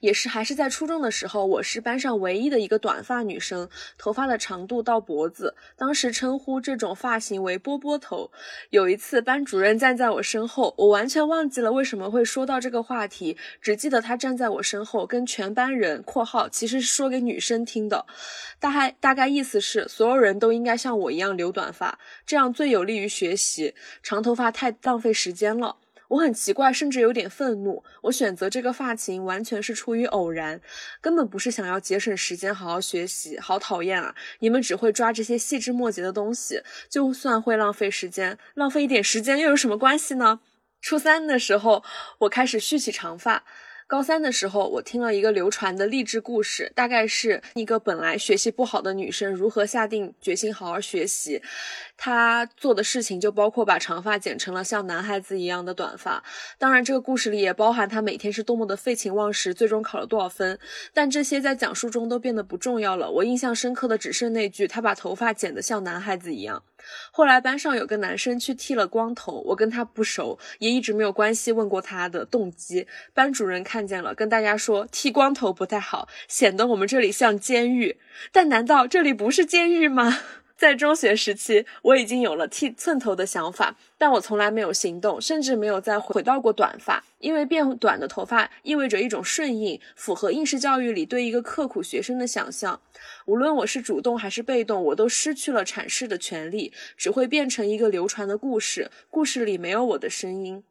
也是还是在初中的时候，我是班上唯一的一个短发女生，头发的长度到脖子，当时称呼这种发型为波波头。有一次，班主任站在我身后，我完全忘记了为什么会说到这个话题，只记得他站在我身后，跟全班人（括号其实是说给女生听的），大概大概意思是所有人都应该像我一样留短发，这样最有利于学习，长头发太浪费时间了。我很奇怪，甚至有点愤怒。我选择这个发型完全是出于偶然，根本不是想要节省时间好好学习。好讨厌啊！你们只会抓这些细枝末节的东西，就算会浪费时间，浪费一点时间又有什么关系呢？初三的时候，我开始蓄起长发。高三的时候，我听了一个流传的励志故事，大概是一个本来学习不好的女生如何下定决心好好学习。他做的事情就包括把长发剪成了像男孩子一样的短发。当然，这个故事里也包含他每天是多么的废寝忘食，最终考了多少分。但这些在讲述中都变得不重要了。我印象深刻的只剩那句：他把头发剪得像男孩子一样。后来班上有个男生去剃了光头，我跟他不熟，也一直没有关系问过他的动机。班主任看见了，跟大家说剃光头不太好，显得我们这里像监狱。但难道这里不是监狱吗？在中学时期，我已经有了剃寸头的想法，但我从来没有行动，甚至没有再回到过短发，因为变短的头发意味着一种顺应，符合应试教育里对一个刻苦学生的想象。无论我是主动还是被动，我都失去了阐释的权利，只会变成一个流传的故事，故事里没有我的声音。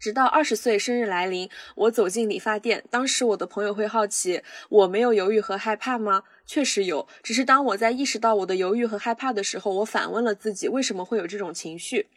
直到二十岁生日来临，我走进理发店，当时我的朋友会好奇，我没有犹豫和害怕吗？确实有，只是当我在意识到我的犹豫和害怕的时候，我反问了自己，为什么会有这种情绪？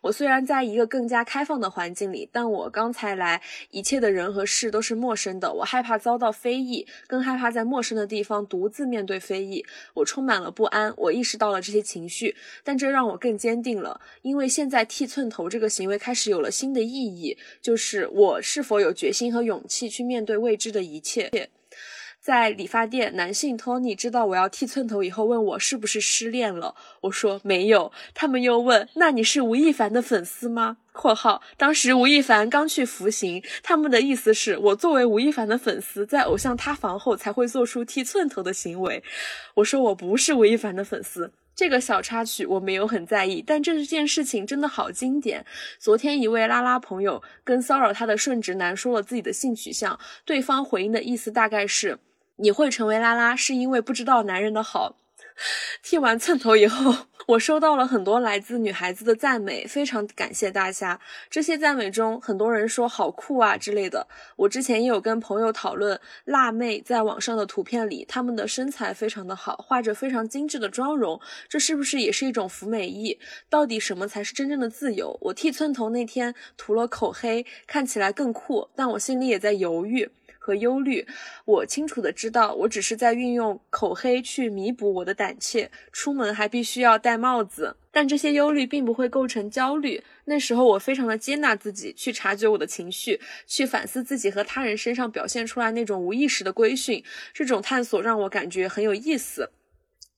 我虽然在一个更加开放的环境里，但我刚才来，一切的人和事都是陌生的，我害怕遭到非议，更害怕在陌生的地方独自面对非议。我充满了不安，我意识到了这些情绪，但这让我更坚定了，因为现在剃寸头这个行为开始有了新的意义，就是我是否有决心和勇气去面对未知的一切。在理发店，男性 Tony 知道我要剃寸头以后，问我是不是失恋了。我说没有。他们又问：“那你是吴亦凡的粉丝吗？”（括号当时吴亦凡刚去服刑，他们的意思是我作为吴亦凡的粉丝，在偶像塌房后才会做出剃寸头的行为。）我说我不是吴亦凡的粉丝。这个小插曲我没有很在意，但这件事情真的好经典。昨天一位拉拉朋友跟骚扰他的顺直男说了自己的性取向，对方回应的意思大概是。你会成为拉拉，是因为不知道男人的好。剃完寸头以后，我收到了很多来自女孩子的赞美，非常感谢大家。这些赞美中，很多人说好酷啊之类的。我之前也有跟朋友讨论，辣妹在网上的图片里，她们的身材非常的好，画着非常精致的妆容，这是不是也是一种服美役？到底什么才是真正的自由？我剃寸头那天涂了口黑，看起来更酷，但我心里也在犹豫。和忧虑，我清楚的知道，我只是在运用口黑去弥补我的胆怯，出门还必须要戴帽子。但这些忧虑并不会构成焦虑。那时候我非常的接纳自己，去察觉我的情绪，去反思自己和他人身上表现出来那种无意识的规训。这种探索让我感觉很有意思。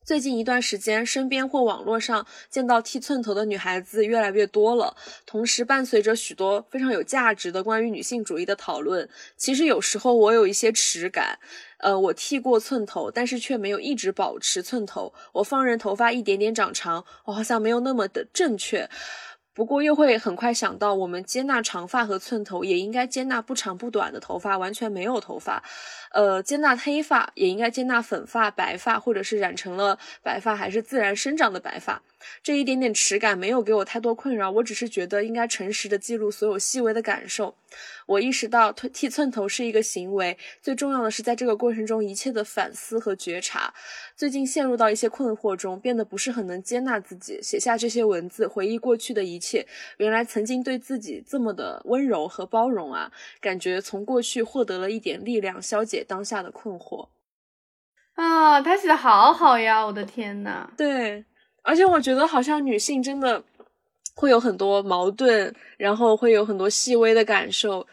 最近一段时间，身边或网络上见到剃寸头的女孩子越来越多了，同时伴随着许多非常有价值的关于女性主义的讨论。其实有时候我有一些耻感，呃，我剃过寸头，但是却没有一直保持寸头。我放任头发一点点长长，我好像没有那么的正确。不过又会很快想到，我们接纳长发和寸头，也应该接纳不长不短的头发，完全没有头发。呃，接纳黑发也应该接纳粉发、白发，或者是染成了白发还是自然生长的白发。这一点点耻感没有给我太多困扰，我只是觉得应该诚实的记录所有细微的感受。我意识到剃寸头是一个行为，最重要的是在这个过程中一切的反思和觉察。最近陷入到一些困惑中，变得不是很能接纳自己，写下这些文字，回忆过去的一切。原来曾经对自己这么的温柔和包容啊，感觉从过去获得了一点力量，消解当下的困惑。啊，他写的好好呀！我的天呐，对。而且我觉得，好像女性真的会有很多矛盾，然后会有很多细微的感受。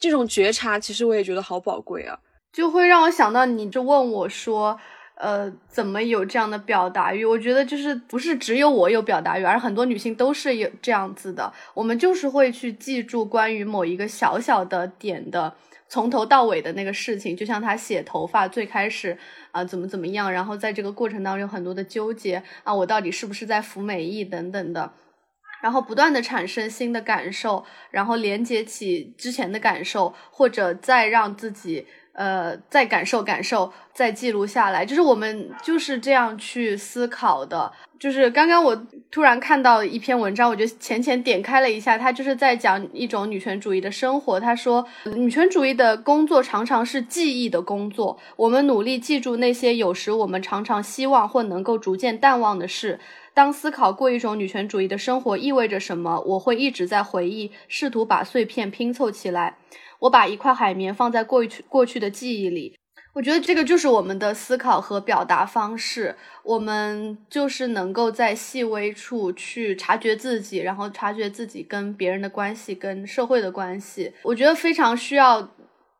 这种觉察，其实我也觉得好宝贵啊，就会让我想到，你就问我说，呃，怎么有这样的表达欲？我觉得就是不是只有我有表达欲，而很多女性都是有这样子的。我们就是会去记住关于某一个小小的点的。从头到尾的那个事情，就像他写头发最开始啊怎么怎么样，然后在这个过程当中有很多的纠结啊，我到底是不是在服美役等等的，然后不断的产生新的感受，然后连接起之前的感受，或者再让自己。呃，再感受感受，再记录下来，就是我们就是这样去思考的。就是刚刚我突然看到一篇文章，我就浅浅点开了一下，他就是在讲一种女权主义的生活。他说，女权主义的工作常常是记忆的工作，我们努力记住那些有时我们常常希望或能够逐渐淡忘的事。当思考过一种女权主义的生活意味着什么，我会一直在回忆，试图把碎片拼凑起来。我把一块海绵放在过去过去的记忆里，我觉得这个就是我们的思考和表达方式。我们就是能够在细微处去察觉自己，然后察觉自己跟别人的关系、跟社会的关系。我觉得非常需要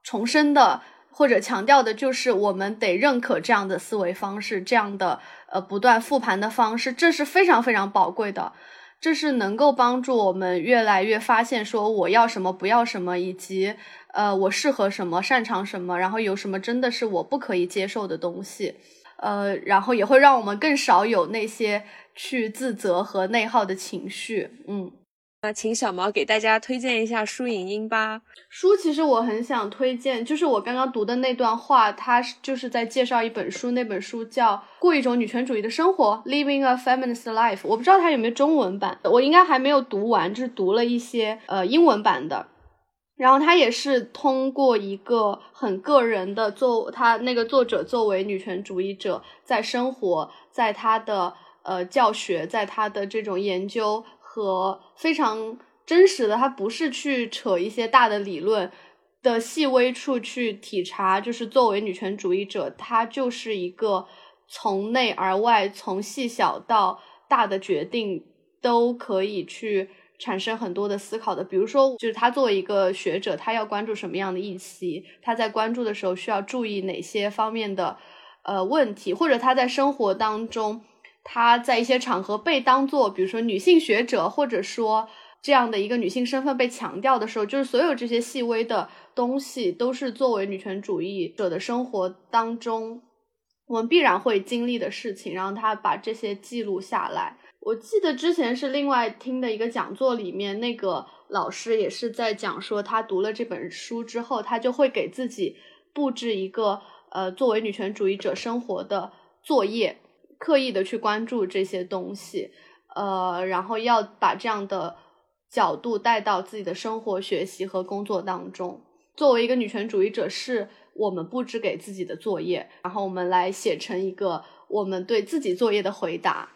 重申的或者强调的就是，我们得认可这样的思维方式，这样的呃不断复盘的方式，这是非常非常宝贵的。这是能够帮助我们越来越发现说我要什么不要什么，以及呃我适合什么擅长什么，然后有什么真的是我不可以接受的东西，呃，然后也会让我们更少有那些去自责和内耗的情绪，嗯。那请小毛给大家推荐一下书影音吧。书其实我很想推荐，就是我刚刚读的那段话，它就是在介绍一本书，那本书叫《过一种女权主义的生活》（Living a Feminist Life）。我不知道它有没有中文版，我应该还没有读完，就是读了一些呃英文版的。然后它也是通过一个很个人的，作他那个作者作为女权主义者，在生活，在他的呃教学，在他的这种研究。和非常真实的，他不是去扯一些大的理论的细微处去体察，就是作为女权主义者，他就是一个从内而外，从细小到大的决定都可以去产生很多的思考的。比如说，就是他作为一个学者，他要关注什么样的议题，他在关注的时候需要注意哪些方面的呃问题，或者他在生活当中。她在一些场合被当做，比如说女性学者，或者说这样的一个女性身份被强调的时候，就是所有这些细微的东西，都是作为女权主义者的生活当中，我们必然会经历的事情。然后她把这些记录下来。我记得之前是另外听的一个讲座里面，那个老师也是在讲说，他读了这本书之后，他就会给自己布置一个呃，作为女权主义者生活的作业。刻意的去关注这些东西，呃，然后要把这样的角度带到自己的生活、学习和工作当中。作为一个女权主义者，是我们布置给自己的作业，然后我们来写成一个我们对自己作业的回答。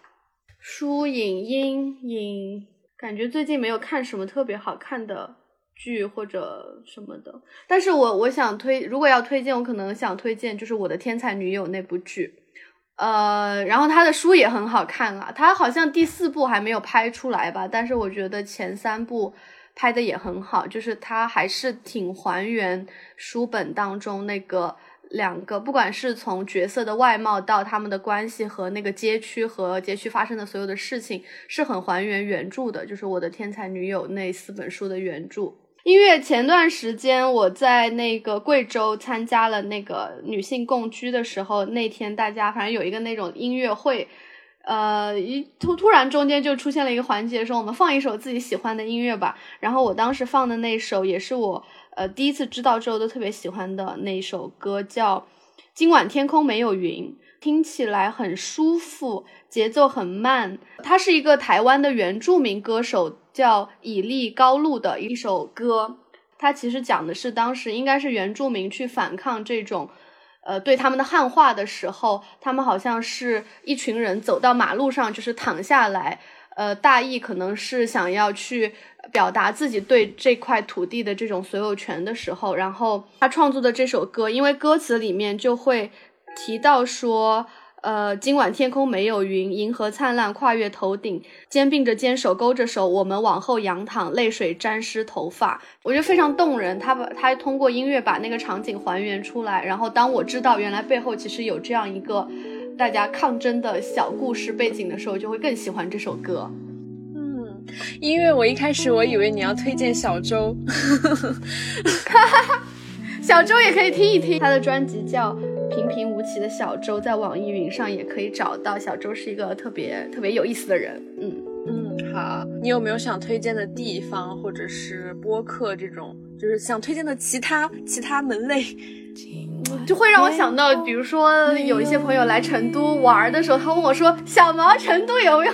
书影音影，感觉最近没有看什么特别好看的剧或者什么的，但是我我想推，如果要推荐，我可能想推荐就是我的天才女友那部剧。呃，然后他的书也很好看啊，他好像第四部还没有拍出来吧，但是我觉得前三部拍的也很好，就是他还是挺还原书本当中那个两个，不管是从角色的外貌到他们的关系和那个街区和街区发生的所有的事情，是很还原原著的，就是我的天才女友那四本书的原著。音乐前段时间我在那个贵州参加了那个女性共居的时候，那天大家反正有一个那种音乐会，呃，一突突然中间就出现了一个环节，说我们放一首自己喜欢的音乐吧。然后我当时放的那首也是我呃第一次知道之后都特别喜欢的那首歌，叫《今晚天空没有云》，听起来很舒服，节奏很慢。它是一个台湾的原住民歌手叫以利高路的一首歌。它其实讲的是当时应该是原住民去反抗这种，呃，对他们的汉化的时候，他们好像是一群人走到马路上，就是躺下来，呃，大意可能是想要去表达自己对这块土地的这种所有权的时候，然后他创作的这首歌，因为歌词里面就会提到说。呃，今晚天空没有云，银河灿烂跨越头顶，肩并着肩，手勾着手，我们往后仰躺，泪水沾湿头发，我觉得非常动人。他把他通过音乐把那个场景还原出来，然后当我知道原来背后其实有这样一个大家抗争的小故事背景的时候，就会更喜欢这首歌。嗯，音乐我一开始我以为你要推荐小周，小周也可以听一听，他的专辑叫。平平无奇的小周在网易云上也可以找到。小周是一个特别特别有意思的人。嗯嗯，好，你有没有想推荐的地方，或者是播客这种，就是想推荐的其他其他门类？就会让我想到，比如说有一些朋友来成都玩的时候，他问我说：“小毛，成都有没有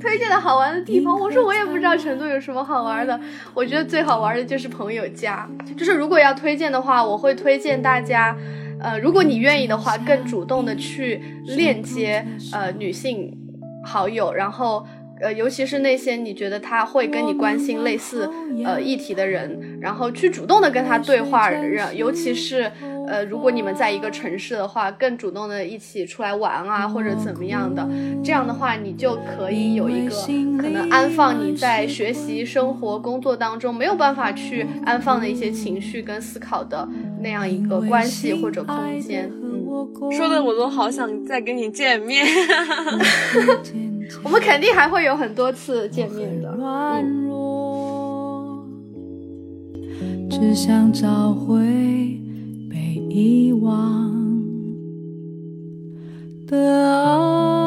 推荐的好玩的地方？”我说：“我也不知道成都有什么好玩的。我觉得最好玩的就是朋友家。就是如果要推荐的话，我会推荐大家。”呃，如果你愿意的话，更主动的去链接呃女性好友，然后呃，尤其是那些你觉得他会跟你关心类似呃议题的人，然后去主动的跟他对话，让尤其是。呃，如果你们在一个城市的话，更主动的一起出来玩啊，或者怎么样的，这样的话，你就可以有一个可能安放你在学习、生活、工作当中没有办法去安放的一些情绪跟思考的那样一个关系或者空间。嗯，说的我都好想再跟你见面。我们肯定还会有很多次见面的。嗯。只想找回。遗忘的爱。